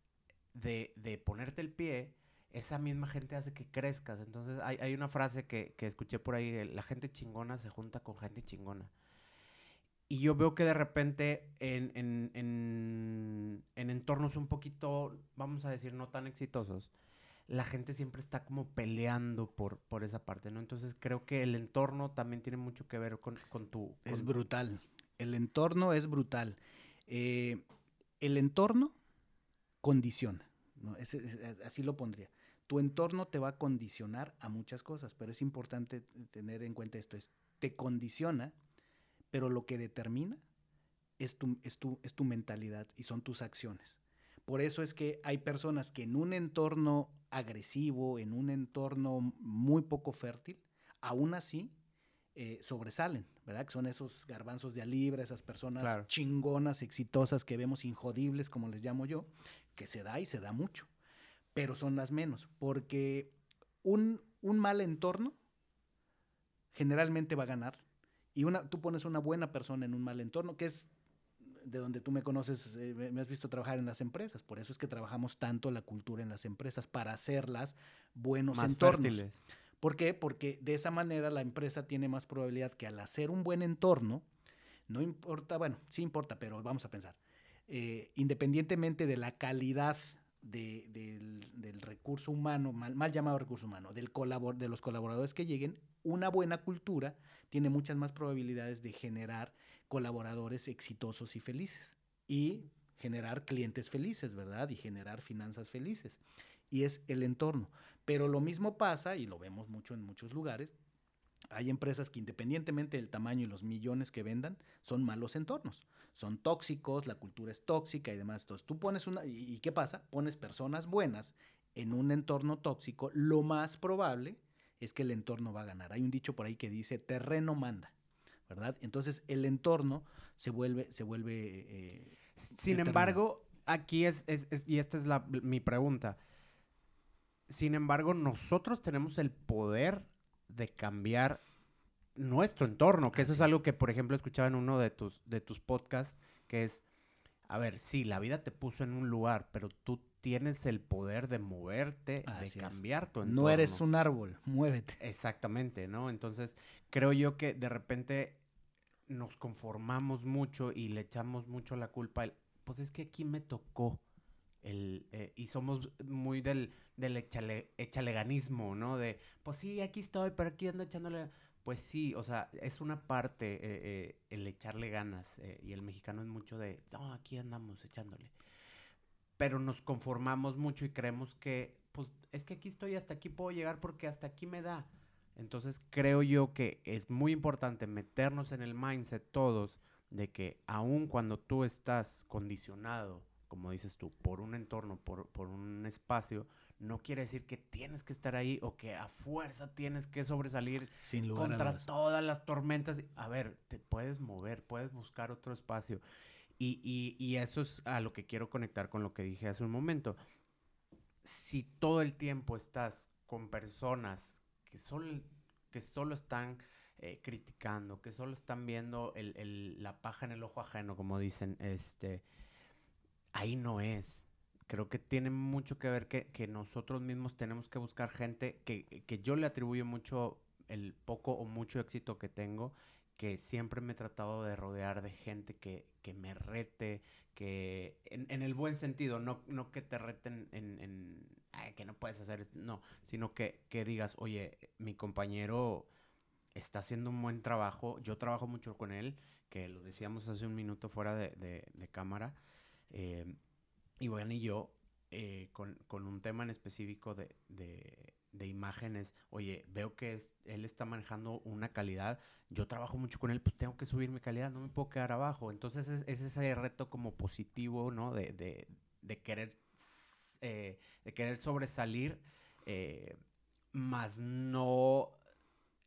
de, de ponerte el pie, esa misma gente hace que crezcas. Entonces hay, hay una frase que, que, escuché por ahí, la gente chingona se junta con gente chingona. Y yo veo que de repente en, en, en, en entornos un poquito, vamos a decir, no tan exitosos, la gente siempre está como peleando por, por esa parte, ¿no? Entonces creo que el entorno también tiene mucho que ver con, con tu... Con...
Es brutal. El entorno es brutal. Eh, el entorno condiciona, ¿no? Es, es, así lo pondría. Tu entorno te va a condicionar a muchas cosas, pero es importante tener en cuenta esto, es, te condiciona, pero lo que determina es tu, es tu, es tu mentalidad y son tus acciones. Por eso es que hay personas que en un entorno agresivo, en un entorno muy poco fértil, aún así eh, sobresalen, ¿verdad? Que son esos garbanzos de a libra, esas personas claro. chingonas, exitosas que vemos injodibles, como les llamo yo, que se da y se da mucho, pero son las menos, porque un, un mal entorno generalmente va a ganar. Y una, tú pones una buena persona en un mal entorno, que es de donde tú me conoces, eh, me has visto trabajar en las empresas. Por eso es que trabajamos tanto la cultura en las empresas, para hacerlas buenos
Más
entornos.
fértiles.
¿Por qué? Porque de esa manera la empresa tiene más probabilidad que al hacer un buen entorno, no importa, bueno, sí importa, pero vamos a pensar, eh, independientemente de la calidad de, del, del, recurso humano, mal, mal, llamado recurso humano, del colabor, de los colaboradores que lleguen, una buena cultura tiene muchas más probabilidades de generar colaboradores exitosos y felices y generar clientes felices, ¿verdad? Y generar finanzas felices. Y es el entorno. Pero lo mismo pasa, y lo vemos mucho en muchos lugares, hay empresas que independientemente del tamaño y los millones que vendan, son malos entornos. Son tóxicos, la cultura es tóxica y demás. Entonces tú pones una... ¿Y qué pasa? Pones personas buenas en un entorno tóxico, lo más probable es que el entorno va a ganar. Hay un dicho por ahí que dice, terreno manda. ¿Verdad? Entonces el entorno se vuelve, se vuelve. Eh,
Sin embargo, aquí es, es, es, y esta es la, mi pregunta. Sin embargo, nosotros tenemos el poder de cambiar nuestro entorno, que Así eso es, es algo que, por ejemplo, escuchaba en uno de tus, de tus podcasts, que es, a ver, sí, la vida te puso en un lugar, pero tú tienes el poder de moverte, Así de cambiar es. tu entorno.
No eres un árbol, muévete.
Exactamente, ¿no? Entonces, creo yo que de repente nos conformamos mucho y le echamos mucho la culpa. El, pues es que aquí me tocó. El, eh, y somos muy del, del echale, echaleganismo, ¿no? De, pues sí, aquí estoy, pero aquí ando echándole... Pues sí, o sea, es una parte eh, eh, el echarle ganas. y el mexicano es mucho de, no, aquí andamos echándole pero nos conformamos mucho y creemos que, pues, es que aquí estoy, hasta aquí puedo llegar porque hasta aquí me da. Entonces creo yo que es muy importante meternos en el mindset todos de que aun cuando tú estás condicionado, como dices tú, por un entorno, por, por un espacio, no quiere decir que tienes que estar ahí o que a fuerza tienes que sobresalir
Sin lugar
contra todas las tormentas. A ver, te puedes mover, puedes buscar otro espacio. Y, y, y, eso es a lo que quiero conectar con lo que dije hace un momento. Si todo el tiempo estás con personas que solo, que solo están eh, criticando, que solo están viendo el, el, la paja en el ojo ajeno, como dicen, este, ahí no es. Creo que tiene mucho que ver que, que nosotros mismos tenemos que buscar gente que, que yo le atribuyo mucho el poco o mucho éxito que tengo que siempre me he tratado de rodear de gente que, que me rete, que en, en, el buen sentido, no, no que te reten en, en ay, que no puedes hacer esto, no, sino que, que digas, oye, mi compañero está haciendo un buen trabajo, yo trabajo mucho con él, que lo decíamos hace un minuto fuera de, de, de cámara, eh, bueno, y yo, eh, con, con, un tema en específico de, de imágenes, oye, veo que él está manejando una calidad, yo trabajo mucho con él, pues tengo que subir mi calidad, no me puedo quedar abajo. Entonces es, ese reto como positivo, ¿no? De, de, de querer, eh, de querer sobresalir, eh, más no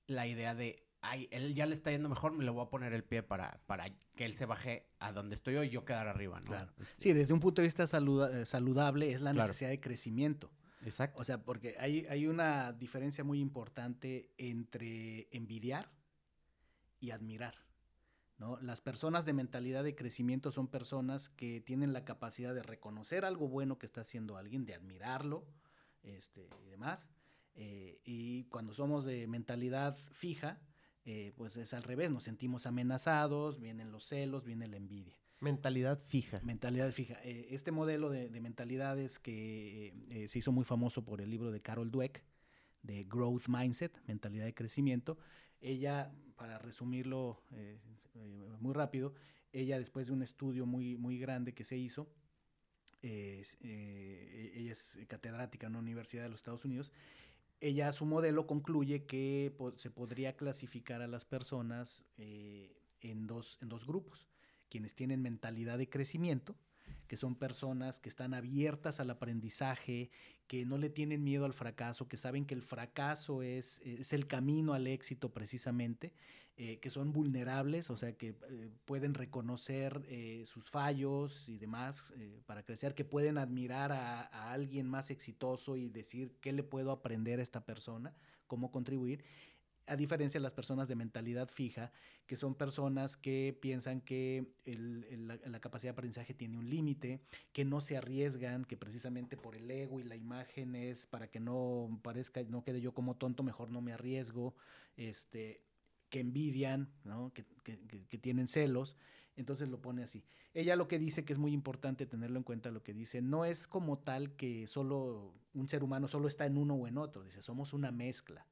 la idea de, ay, él ya le está yendo mejor, me le voy a poner el pie para, para que él se baje a donde estoy yo y yo quedar arriba, ¿no?
Claro. Sí, desde un punto de vista eh, saludable es la necesidad de crecimiento.
Exacto.
O sea, porque hay, hay una diferencia muy importante entre envidiar y admirar. ¿no? Las personas de mentalidad de crecimiento son personas que tienen la capacidad de reconocer algo bueno que está haciendo alguien, de admirarlo este, y demás. Eh, y cuando somos de mentalidad fija, eh, pues es al revés, nos sentimos amenazados, vienen los celos, viene la envidia.
Mentalidad fija.
Mentalidad fija. Eh, este modelo de, mentalidades que eh, se hizo muy famoso por el libro de Carol Dweck, de Growth Mindset, mentalidad de crecimiento, ella, para resumirlo eh, muy rápido, ella después de un estudio muy, muy grande que se hizo, ella es catedrática en una universidad de los Estados Unidos, ella, su modelo concluye que se podría clasificar a las personas en, dos, en dos grupos quienes tienen mentalidad de crecimiento, que son personas que están abiertas al aprendizaje, que no le tienen miedo al fracaso, que saben que el fracaso es, es el camino al éxito precisamente, eh, que son vulnerables, o sea, que eh, pueden reconocer eh, sus fallos y demás para crecer, que pueden admirar a, a, alguien más exitoso y decir qué le puedo aprender a esta persona, cómo contribuir, a diferencia de las personas de mentalidad fija, que son personas que piensan que la, capacidad de aprendizaje tiene un límite, que no se arriesgan, que precisamente por el ego y la imagen es para que no parezca, no quede yo como tonto, mejor no me arriesgo, este, que envidian, que, que tienen celos. Entonces lo pone así. Ella lo que dice, que es muy importante tenerlo en cuenta, lo que dice, no es como tal que solo un ser humano solo está en uno o en otro, dice, somos una mezcla.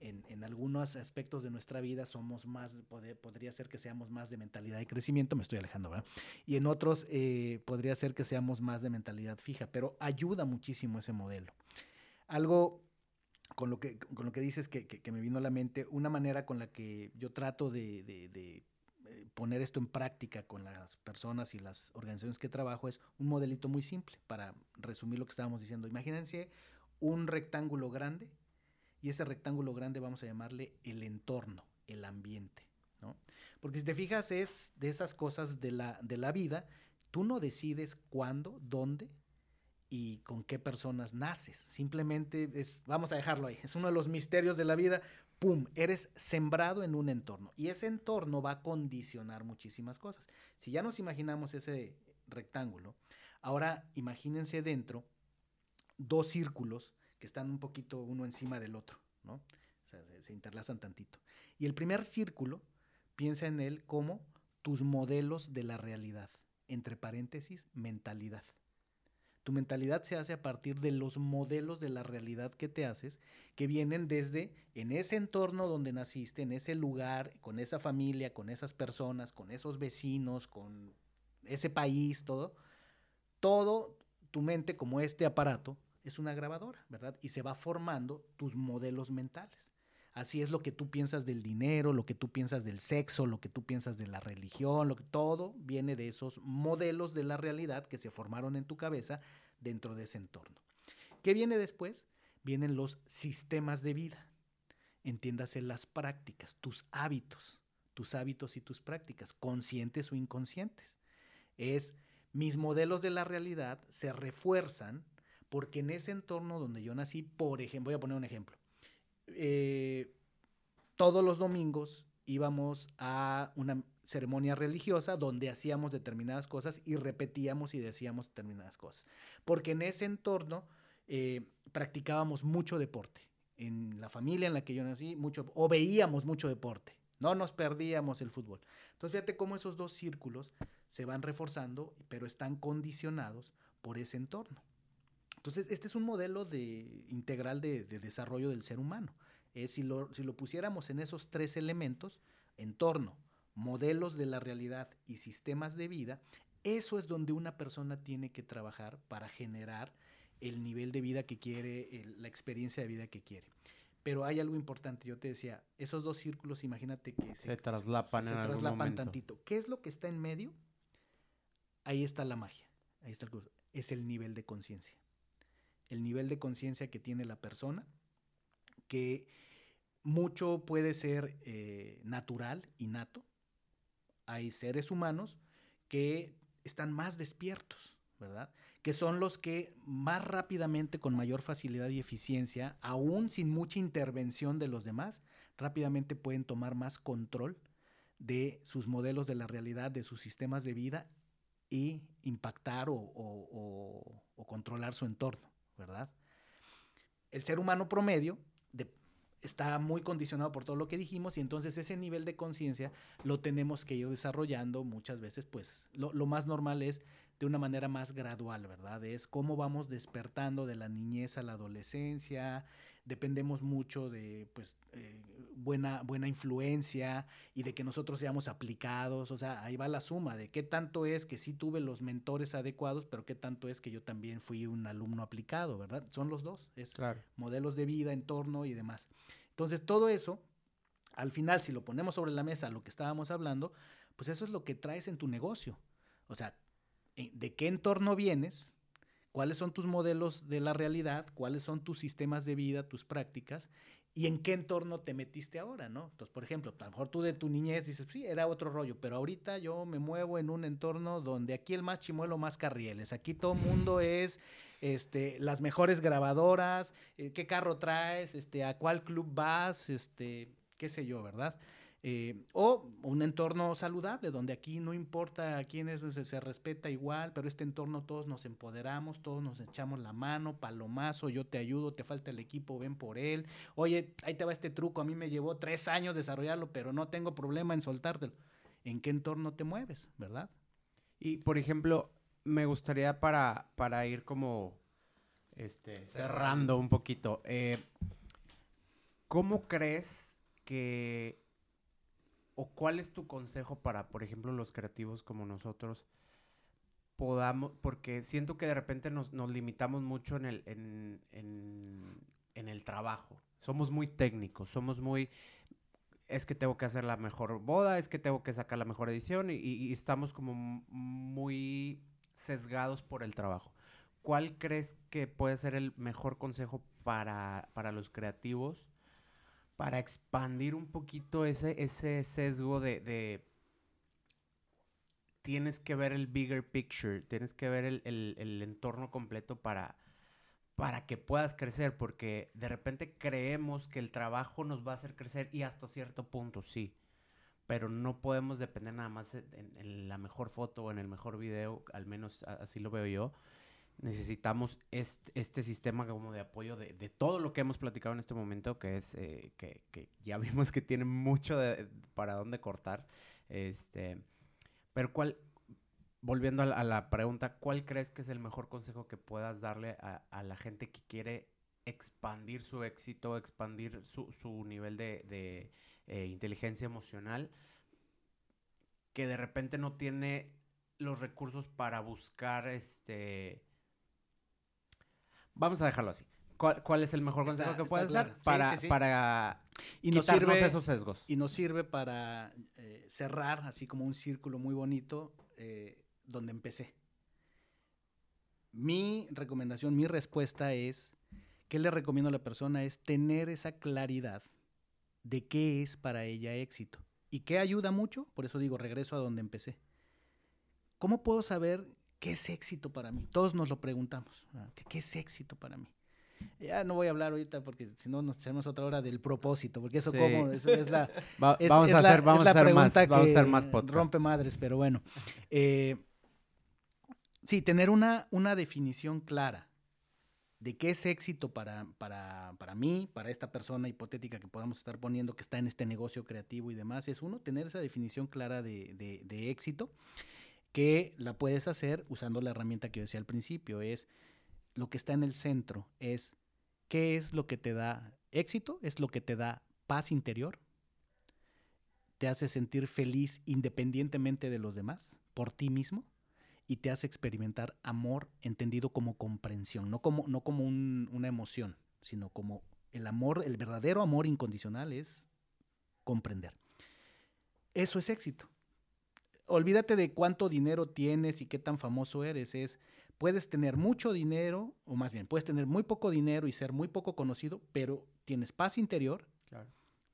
En, algunos aspectos de nuestra vida somos más, podría ser que seamos más de mentalidad de crecimiento, me estoy alejando, ¿verdad? Y en otros eh, podría ser que seamos más de mentalidad fija, pero ayuda muchísimo ese modelo. Algo con lo que, con lo que dices que, que, me vino a la mente, una manera con la que yo trato de, de, de eh, poner esto en práctica con las personas y las organizaciones que trabajo es un modelito muy simple para resumir lo que estábamos diciendo. Imagínense un rectángulo grande y ese rectángulo grande vamos a llamarle el entorno, el ambiente. ¿no? Porque si te fijas es de esas cosas de la, de la vida, tú no decides cuándo, dónde y con qué personas naces. Simplemente es, vamos a dejarlo ahí, es uno de los misterios de la vida. ¡Pum! Eres sembrado en un entorno y ese entorno va a condicionar muchísimas cosas. Si ya nos imaginamos ese rectángulo, ahora imagínense dentro dos círculos están un poquito uno encima del otro, ¿no? O sea, se, interlazan tantito. Y el primer círculo, piensa en él como tus modelos de la realidad, entre paréntesis, mentalidad. Tu mentalidad se hace a partir de los modelos de la realidad que te haces, que vienen desde en ese entorno donde naciste, en ese lugar, con esa familia, con esas personas, con esos vecinos, con ese país, todo. Todo tu mente como este aparato es una grabadora, ¿verdad? Y se va formando tus modelos mentales. Así es lo que tú piensas del dinero, lo que tú piensas del sexo, lo que tú piensas de la religión, lo que, todo viene de esos modelos de la realidad que se formaron en tu cabeza dentro de ese entorno. ¿Qué viene después? Vienen los sistemas de vida. Entiéndase las prácticas, tus hábitos, tus hábitos y tus prácticas, conscientes o inconscientes. Es mis modelos de la realidad se refuerzan porque en ese entorno donde yo nací, por ejemplo, voy a poner un ejemplo. Eh, todos los domingos íbamos a una ceremonia religiosa donde hacíamos determinadas cosas y repetíamos y decíamos determinadas cosas. Porque en ese entorno eh, practicábamos mucho deporte. En la familia en la que yo nací, mucho, o veíamos mucho deporte. No nos perdíamos el fútbol. Entonces, fíjate cómo esos dos círculos se van reforzando, pero están condicionados por ese entorno. Entonces, este es un modelo de, integral de, desarrollo del ser humano. si, lo, si lo pusiéramos en esos tres elementos, entorno, modelos de la realidad y sistemas de vida, eso es donde una persona tiene que trabajar para generar el nivel de vida que quiere, la experiencia de vida que quiere. Pero hay algo importante, yo te decía, esos dos círculos, imagínate que
se, traslapan, en traslapan
tantito. ¿Qué es lo que está en medio? Ahí está la magia, ahí está el es el nivel de conciencia. El nivel de conciencia que tiene la persona, que mucho puede ser eh, natural, innato. Hay seres humanos que están más despiertos, ¿verdad? que son los que más rápidamente, con mayor facilidad y eficiencia, aún sin mucha intervención de los demás, rápidamente pueden tomar más control de sus modelos de la realidad, de sus sistemas de vida y impactar o, controlar su entorno, ¿verdad? El ser humano promedio está muy condicionado por todo lo que dijimos y entonces ese nivel de conciencia lo tenemos que ir desarrollando muchas veces, pues lo más normal es de una manera más gradual, ¿verdad? Es cómo vamos despertando de la niñez a la adolescencia, dependemos mucho de pues eh, buena, buena influencia y de que nosotros seamos aplicados, o sea, ahí va la suma de qué tanto es que sí tuve los mentores adecuados, pero qué tanto es que yo también fui un alumno aplicado, ¿verdad? Son los dos, es modelos de vida, entorno y demás. Entonces, todo eso, al final, si lo ponemos sobre la mesa, lo que estábamos hablando, pues eso es lo que traes en tu negocio. O sea, eh, de qué entorno vienes, cuáles son tus modelos de la realidad, cuáles son tus sistemas de vida, tus prácticas y en qué entorno te metiste ahora, ¿no? Entonces, por ejemplo, a lo mejor tú de tu niñez dices, sí, era otro rollo, pero ahorita yo me muevo en un entorno donde aquí el más chimuelo, más carrieles, aquí todo mundo es este, las mejores grabadoras, eh, qué carro traes, este, a cuál club vas, este, qué sé yo, ¿verdad? Eh, o un entorno saludable, donde aquí no importa a quiénes se, se, respeta igual, pero este entorno todos nos empoderamos, todos nos echamos la mano, palomazo, yo te ayudo, te falta el equipo, ven por él. Oye, ahí te va este truco, a mí me llevó tres años desarrollarlo, pero no tengo problema en soltártelo. ¿En qué entorno te mueves, verdad?
Y, por ejemplo, me gustaría para, para ir como este, cerrando un poquito, eh, ¿cómo crees que o cuál es tu consejo para, por ejemplo, los creativos como nosotros, podamos, porque siento que de repente nos, limitamos mucho en el, en, el trabajo. Somos muy técnicos, somos muy, es que tengo que hacer la mejor boda, es que tengo que sacar la mejor edición y, estamos como muy sesgados por el trabajo. ¿Cuál crees que puede ser el mejor consejo para, para los creativos para expandir un poquito ese, ese sesgo de, tienes que ver el bigger picture, tienes que ver el, entorno completo para, para que puedas crecer, porque de repente creemos que el trabajo nos va a hacer crecer y hasta cierto punto sí, pero no podemos depender nada más en la mejor foto o en el mejor video, al menos así lo veo yo, necesitamos este, sistema como de apoyo de, todo lo que hemos platicado en este momento, que es eh, que, ya vimos que tiene mucho para dónde cortar. Este, pero cuál, volviendo a la, pregunta, ¿cuál crees que es el mejor consejo que puedas darle a, la gente que quiere expandir su éxito, expandir su, nivel de, eh, inteligencia emocional, que de repente no tiene los recursos para buscar este Vamos a dejarlo así. ¿Cuál, es el mejor consejo que puedes dar para, para
y nos sirve, esos sesgos? Y nos sirve para eh, cerrar así como un círculo muy bonito eh, donde empecé. Mi recomendación, mi respuesta es, ¿qué le recomiendo a la persona? Es tener esa claridad de qué es para ella éxito. ¿Y qué ayuda mucho? Por eso digo, regreso a donde empecé. ¿Cómo puedo saber ¿qué es éxito para mí? Todos nos lo preguntamos. ¿Qué, es éxito para mí? Ya no voy a hablar ahorita porque si no nos echamos otra hora del propósito, porque eso como es, la
vamos a hacer, vamos a hacer más, vamos a hacer más
rompe madres, pero bueno. Eh, sí, tener una, una definición clara de qué es éxito para, para, para, mí, para esta persona hipotética que podamos estar poniendo que está en este negocio creativo y demás, es uno, tener esa definición clara de, de, de éxito que la puedes hacer usando la herramienta que yo decía al principio, es lo que está en el centro, es qué es lo que te da éxito, es lo que te da paz interior, te hace sentir feliz independientemente de los demás, por ti mismo, y te hace experimentar amor entendido como comprensión, no como, no como una emoción, sino como el amor, el verdadero amor incondicional es comprender. Eso es éxito. Olvídate de cuánto dinero tienes y qué tan famoso eres. Es, puedes tener mucho dinero, o más bien, puedes tener muy poco dinero y ser muy poco conocido, pero tienes paz interior,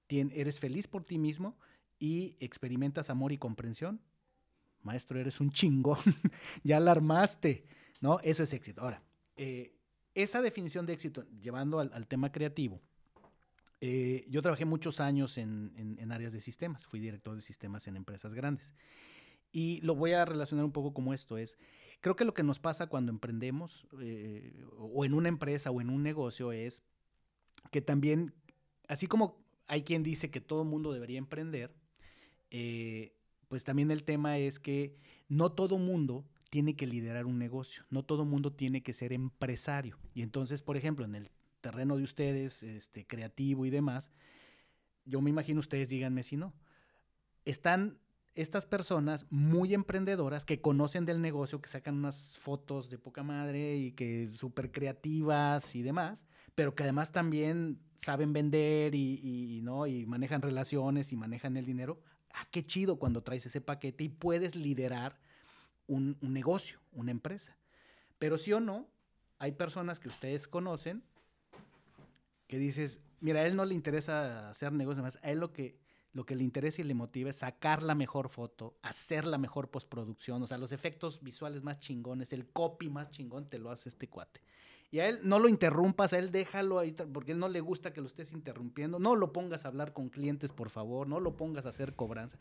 eres feliz por ti mismo y experimentas amor y comprensión. Maestro, eres un chingón, ya alarmaste, ¿no? Eso es éxito. Ahora, eh, esa definición de éxito, llevando al, tema creativo, eh, yo trabajé muchos años en, áreas de sistemas, fui director de sistemas en empresas grandes. Y lo voy a relacionar un poco como esto es, creo que lo que nos pasa cuando emprendemos eh, o en una empresa o en un negocio es que también, así como hay quien dice que todo mundo debería emprender, eh, pues también el tema es que no todo mundo tiene que liderar un negocio, no todo mundo tiene que ser empresario. Y entonces, por ejemplo, en el terreno de ustedes, este, creativo y demás, yo me imagino ustedes, díganme si no, están estas personas muy emprendedoras que conocen del negocio, que sacan unas fotos de poca madre y que súper creativas y demás, pero que además también saben vender y, ¿no? y manejan relaciones y manejan el dinero. Ah, qué chido cuando traes ese paquete y puedes liderar un, negocio, una empresa. Pero sí o no, hay personas que ustedes conocen que dices, mira, a él no le interesa hacer negocios más, a él lo que lo que le interesa y le motiva es sacar la mejor foto, hacer la mejor postproducción, o sea, los efectos visuales más chingones, el copy más chingón te lo hace este cuate. Y a él no lo interrumpas, a él déjalo ahí, porque él no le gusta que lo estés interrumpiendo. No lo pongas a hablar con clientes, por favor, no lo pongas a hacer cobranza.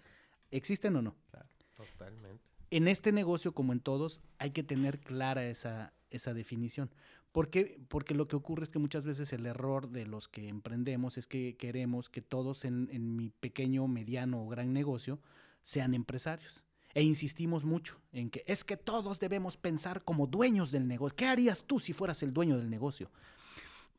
¿Existen o no? Claro, totalmente. En este negocio, como en todos, hay que tener clara esa, esa definición. ¿Por qué? Porque lo que ocurre es que muchas veces el error de los que emprendemos es que queremos que todos en, mi pequeño, mediano o gran negocio sean empresarios. E insistimos mucho en que es que todos debemos pensar como dueños del negocio. ¿Qué harías tú si fueras el dueño del negocio?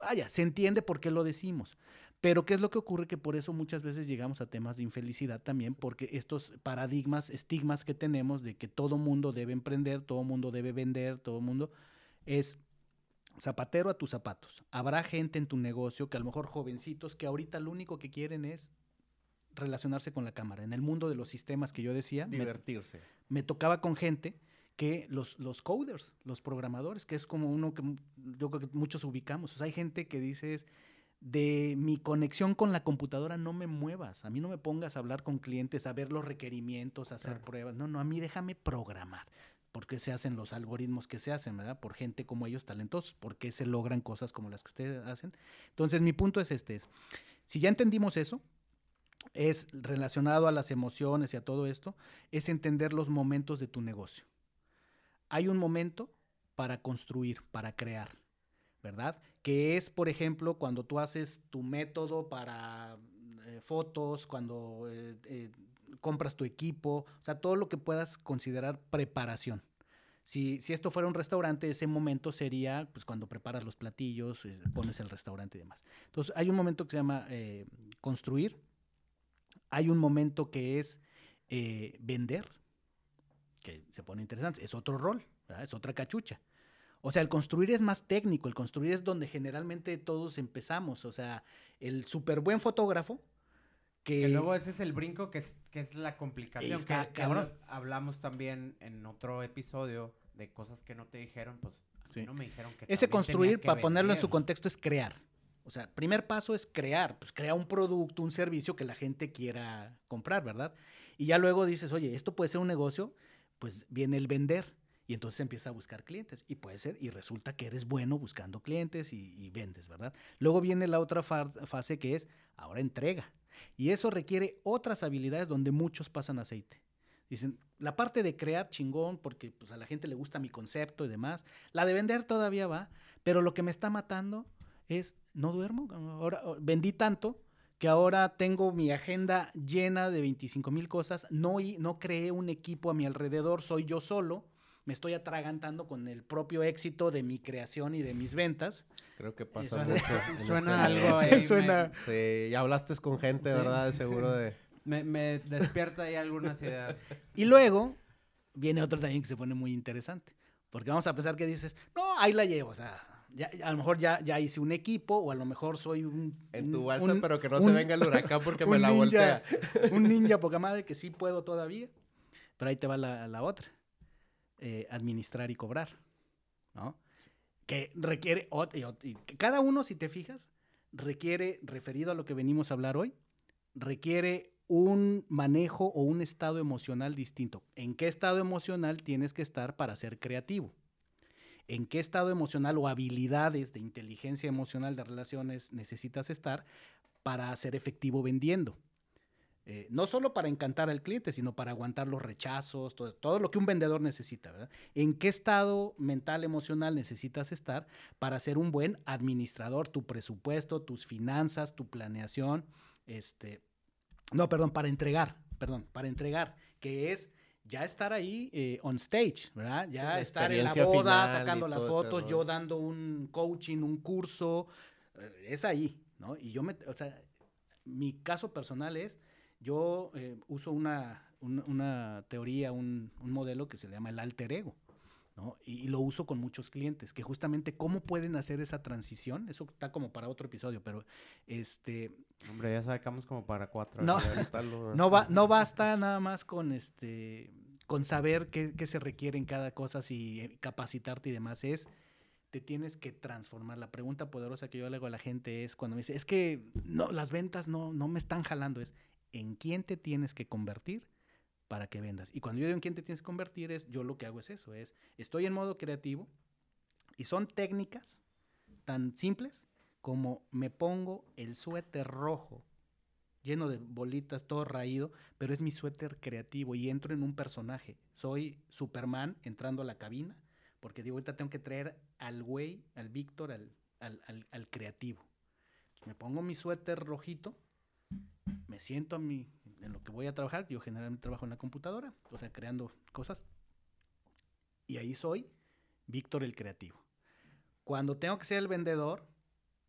Vaya, se entiende por qué lo decimos. Pero ¿qué es lo que ocurre? Que por eso muchas veces llegamos a temas de infelicidad también, porque estos paradigmas, estigmas que tenemos de que todo mundo debe emprender, todo mundo debe vender, todo mundo es zapatero a tus zapatos. Habrá gente en tu negocio que a lo mejor jovencitos que ahorita lo único que quieren es relacionarse con la cámara. En el mundo de los sistemas que yo decía,
divertirse.
Me, tocaba con gente que los, los coders, los programadores, que es como uno que yo creo que muchos ubicamos. O sea, hay gente que dices, de mi conexión con la computadora no me muevas. A mí no me pongas a hablar con clientes, a ver los requerimientos, a hacer pruebas. No, no, a mí déjame programar por qué se hacen los algoritmos que se hacen, ¿verdad? Por gente como ellos talentosos, por qué se logran cosas como las que ustedes hacen. Entonces, mi punto es este, es, si ya entendimos eso, es relacionado a las emociones y a todo esto, es entender los momentos de tu negocio. Hay un momento para construir, para crear, ¿verdad? Que es, por ejemplo, cuando tú haces tu método para eh, fotos, cuando eh, eh, compras tu equipo, o sea, todo lo que puedas considerar preparación. Si, si, esto fuera un restaurante, ese momento sería pues cuando preparas los platillos, pones el restaurante y demás. Entonces, hay un momento que se llama eh, construir, hay un momento que es eh, vender, que se pone interesante, es otro rol, es otra cachucha. O sea, el construir es más técnico, el construir es donde generalmente todos empezamos. O sea, el súper buen fotógrafo
que, luego ese es el brinco que es, que es la complicación. que, hablamos también en otro episodio de cosas que no te dijeron, pues no me dijeron que
Ese construir, para ponerlo en su contexto, es crear. O sea, primer paso es crear, pues crea un producto, un servicio que la gente quiera comprar, ¿verdad? Y ya luego dices, oye, esto puede ser un negocio, pues viene el vender. Y entonces empieza a buscar clientes. Y puede ser, y resulta que eres bueno buscando clientes y, y vendes, ¿verdad? Luego viene la otra fase que es, ahora entrega. Y eso requiere otras habilidades donde muchos pasan aceite. Dicen, la parte de crear chingón, porque pues, a la gente le gusta mi concepto y demás. La de vender todavía va, pero lo que me está matando es, no duermo. Ahora vendí tanto que ahora tengo mi agenda llena de 25 mil cosas. No, no creé un equipo a mi alrededor, soy yo solo me estoy atragantando con el propio éxito de mi creación y de mis ventas.
Creo que pasa mucho.
suena este algo ahí.
Suena. Sí, ya hablaste con gente, ¿verdad? Seguro de.
Me, me despierta ahí algunas ideas.
Y luego viene otro también que se pone muy interesante. Porque vamos a pensar que dices, no, ahí la llevo, o sea, ya, a lo mejor ya, ya hice un equipo o a lo mejor soy un...
En tu balsa,
un-
pero que no
un-
se venga el huracán porque me la
ninja-
voltea.
un ninja poca madre que sí puedo todavía. Pero ahí te va la, la otra. Eh, administrar y cobrar. ¿no? Que requiere... cada uno, si te fijas, requiere, referido a lo que venimos a hablar hoy, requiere un manejo o un estado emocional distinto. ¿En qué estado emocional tienes que estar para ser creativo? ¿En qué estado emocional o habilidades de inteligencia emocional de relaciones necesitas estar para ser efectivo vendiendo? Eh, no solo para encantar al cliente, sino para aguantar los rechazos, todo, todo lo que un vendedor necesita, ¿verdad? ¿En qué estado mental, emocional necesitas estar para ser un buen administrador? Tu presupuesto, tus finanzas, tu planeación, este, no, perdón, para entregar, perdón, para entregar, que es ya estar ahí eh, on stage, ¿verdad? Ya
La
estar en la boda, sacando las fotos, yo dando un coaching, un curso, eh, es ahí, ¿no? Y yo me, o sea, mi caso personal es, yo eh, uso una, un- una teoría, un, un modelo que se le llama el alter ego, ¿no? Y, y lo uso con muchos clientes, que justamente cómo pueden hacer esa transición, eso está como para otro episodio, pero este,
Hombre, ya sacamos como para cuatro.
No.
lo-
no, va, no basta nada más con este con saber qué, qué se requiere en cada cosa, si eh, capacitarte y demás, es te tienes que transformar. La pregunta poderosa que yo le hago a la gente es cuando me dice, es que no, las ventas no, no me están jalando, es en quién te tienes que convertir para que vendas. Y cuando yo digo en quién te tienes que convertir, es yo lo que hago es eso, es estoy en modo creativo y son técnicas tan simples como me pongo el suéter rojo lleno de bolitas, todo raído, pero es mi suéter creativo y entro en un personaje. Soy Superman entrando a la cabina, porque digo, ahorita tengo que traer al güey, al Víctor, al, al, al- al creativo. Me pongo mi suéter rojito, me siento a mí en lo que voy a trabajar. Yo generalmente trabajo en la computadora, o sea, creando cosas. Y ahí soy Víctor el creativo. Cuando tengo que ser el vendedor,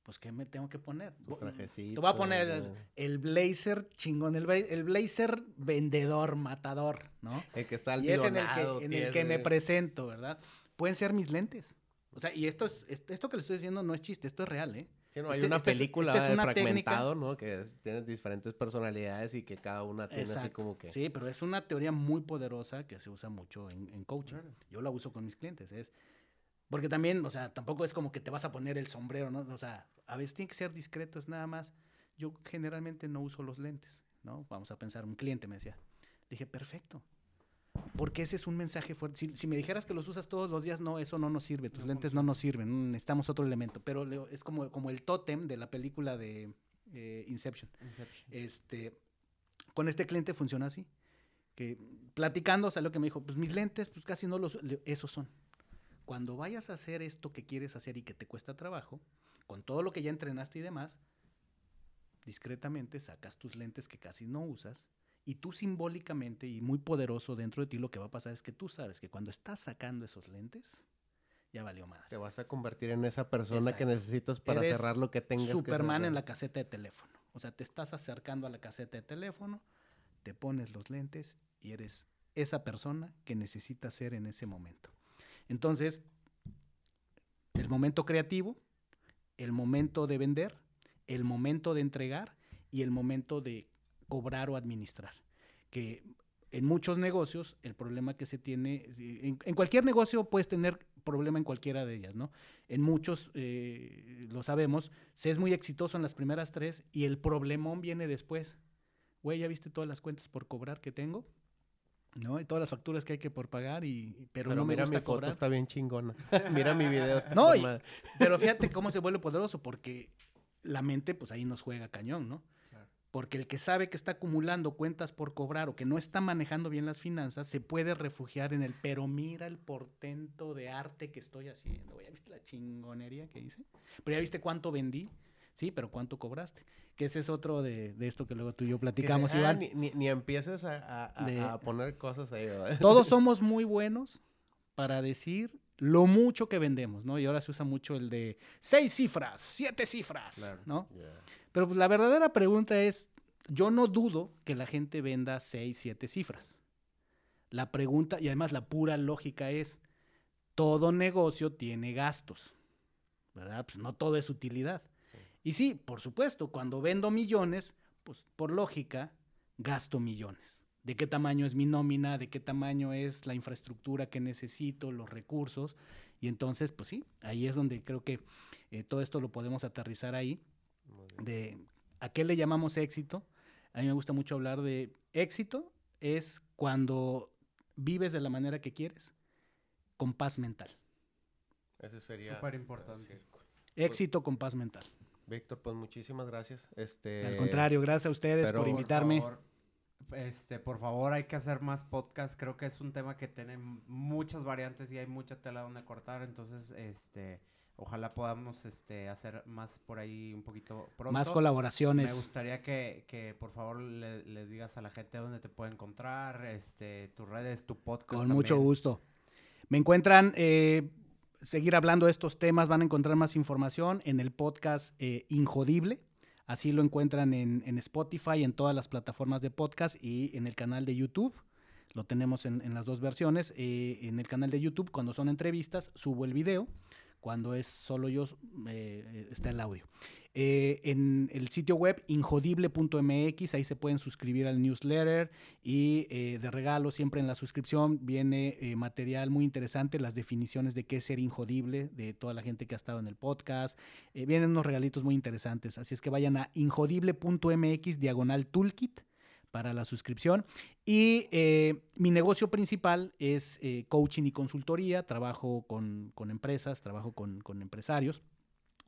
pues ¿qué me tengo que poner?
Tu trajecito,
Te voy a poner el, blazer chingón, el, el blazer vendedor, matador, ¿no?
El que está
Y es en el que, en el que me presento, ¿verdad? Pueden ser mis lentes. O sea, y esto es, es- esto que le estoy diciendo no es chiste, esto es real, ¿eh?
Sí, no, hay
Este-
una película
esta es
de
técnica.
fragmentado, ¿no? Que es- tiene diferentes personalidades y que cada una tiene así como que...
Sí, pero es una teoría muy poderosa que se usa mucho en, en coaching.
Claro.
Yo la uso con mis clientes. Es porque también, o sea, tampoco es como que te vas a poner el sombrero, ¿no? O sea, a veces tiene que ser discreto, es nada más. Yo generalmente no uso los lentes, ¿no? Vamos a pensar, un cliente me decía. Le dije, perfecto. Porque ese es un mensaje fuerte. Si, si me dijeras que los usas todos los días, no, eso no nos sirve. Tus
No
lentes no nos sirven. mm, Necesitamos otro elemento. Pero es como, como el tótem de la película de eh, Inception.
Inception.
Este, con este cliente funciona así. Que platicando, o sea, lo que me dijo, pues mis lentes, pues casi no los, esos son. Cuando vayas a hacer esto que quieres hacer y que te cuesta trabajo, con todo lo que ya entrenaste y demás, discretamente sacas tus lentes que casi no usas y tú simbólicamente y muy poderoso dentro de ti lo que va a pasar es que tú sabes que cuando estás sacando esos lentes, ya valió madre.
Te vas a convertir en esa persona que necesitas para
Eres
cerrar lo que tengas que
Superman en la caseta de teléfono. O sea, te estás acercando a la caseta de teléfono, te pones los lentes y eres esa persona que necesitas ser en ese momento. Entonces, el momento creativo, el momento de vender, el momento de entregar y el momento de cobrar o administrar. Que en muchos negocios el problema que se tiene, en, en cualquier negocio puedes tener problema en cualquiera de ellas, ¿no? En muchos, eh, lo sabemos, se es muy exitoso en las primeras tres y el problemón viene después. Güey, ¿ya viste todas las cuentas por cobrar que tengo? ¿No? Y todas las facturas que hay que por pagar, y, pero,
Pero
no me
mira,
gusta
mi foto
cobrar.
está bien chingona. mira mi video, está
No, y-. Pero fíjate cómo se vuelve poderoso, porque la mente, pues ahí nos juega cañón, ¿no? Porque el que sabe que está acumulando cuentas por cobrar o que no está manejando bien las finanzas, se puede refugiar en el, pero mira el portento de arte que estoy haciendo. ¿Ya viste la chingonería que hice? Pero ya viste cuánto vendí, sí, pero cuánto cobraste. Que ese es otro de, de esto que luego tú y yo
Que
platicamos,
ah,
Iván.
ni, ni- ni empieces a, a- a-
De-
a poner cosas ahí. ¿verdad?
Todos somos muy buenos para decir lo mucho que vendemos, ¿no? Y ahora se usa mucho el de seis cifras, siete cifras,
Claro.
¿no? Pero pues, la verdadera pregunta es, yo no dudo que la gente venda seis, siete cifras. La pregunta, y además la pura lógica es, todo negocio tiene gastos, ¿verdad? Pues no todo es utilidad. Y sí, por supuesto, cuando vendo millones, pues por lógica, gasto millones. ¿De qué tamaño es mi nómina? ¿De qué tamaño es la infraestructura que necesito, los recursos? Y entonces, pues sí, ahí es donde creo que eh, todo esto lo podemos aterrizar ahí. De a qué le llamamos éxito. A mí me gusta mucho hablar de éxito es cuando vives de la manera que quieres, con paz mental.
Ese sería
súper importante.
Éxito con paz mental.
Víctor, pues muchísimas gracias. Este,
Al contrario, gracias a ustedes por invitarme.
Por favor, este, por favor, hay que hacer más podcasts. Creo que es un tema que tiene muchas variantes y hay mucha tela donde cortar. Entonces, este, ojalá podamos este, hacer más por ahí un poquito pronto.
Más colaboraciones.
Me gustaría que, que por favor le, digas a la gente dónde te puede encontrar, este, tus redes, tu podcast.
Con mucho gusto. Me encuentran eh, seguir hablando de estos temas, van a encontrar más información en el podcast eh, Injodible. Así lo encuentran en, Spotify, en todas las plataformas de podcast y en el canal de YouTube. Lo tenemos en, las dos versiones. Eh, en el canal de YouTube, cuando son entrevistas, subo el video. Cuando es solo yo, eh, está el audio. Eh, en el sitio web injodible.mx, ahí se pueden suscribir al newsletter y eh, de regalo siempre en la suscripción viene material muy interesante, las definiciones de qué es ser injodible de toda la gente que ha estado en el podcast. vienen unos regalitos muy interesantes, así es que vayan a injodible.mx diagonal toolkit para la suscripción. Y mi negocio principal es coaching y consultoría, trabajo con, empresas, trabajo con, con empresarios.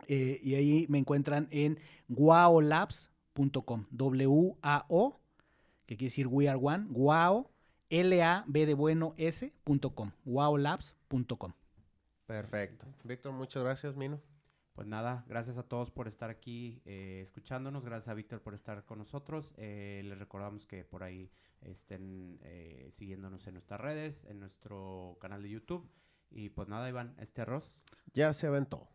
Eh, y ahí me encuentran en waolabs.com. W-A-O, que quiere decir We Are One. Wow, L-A-B de bueno S.com. Waolabs.com.
Perfecto. Víctor, muchas gracias, Mino.
Pues nada, gracias a todos por estar aquí eh, escuchándonos. Gracias a Víctor por estar con nosotros. Eh, les recordamos que por ahí estén siguiéndonos en nuestras redes, en nuestro canal de YouTube. Y pues nada, Iván, este arroz.
Ya se aventó.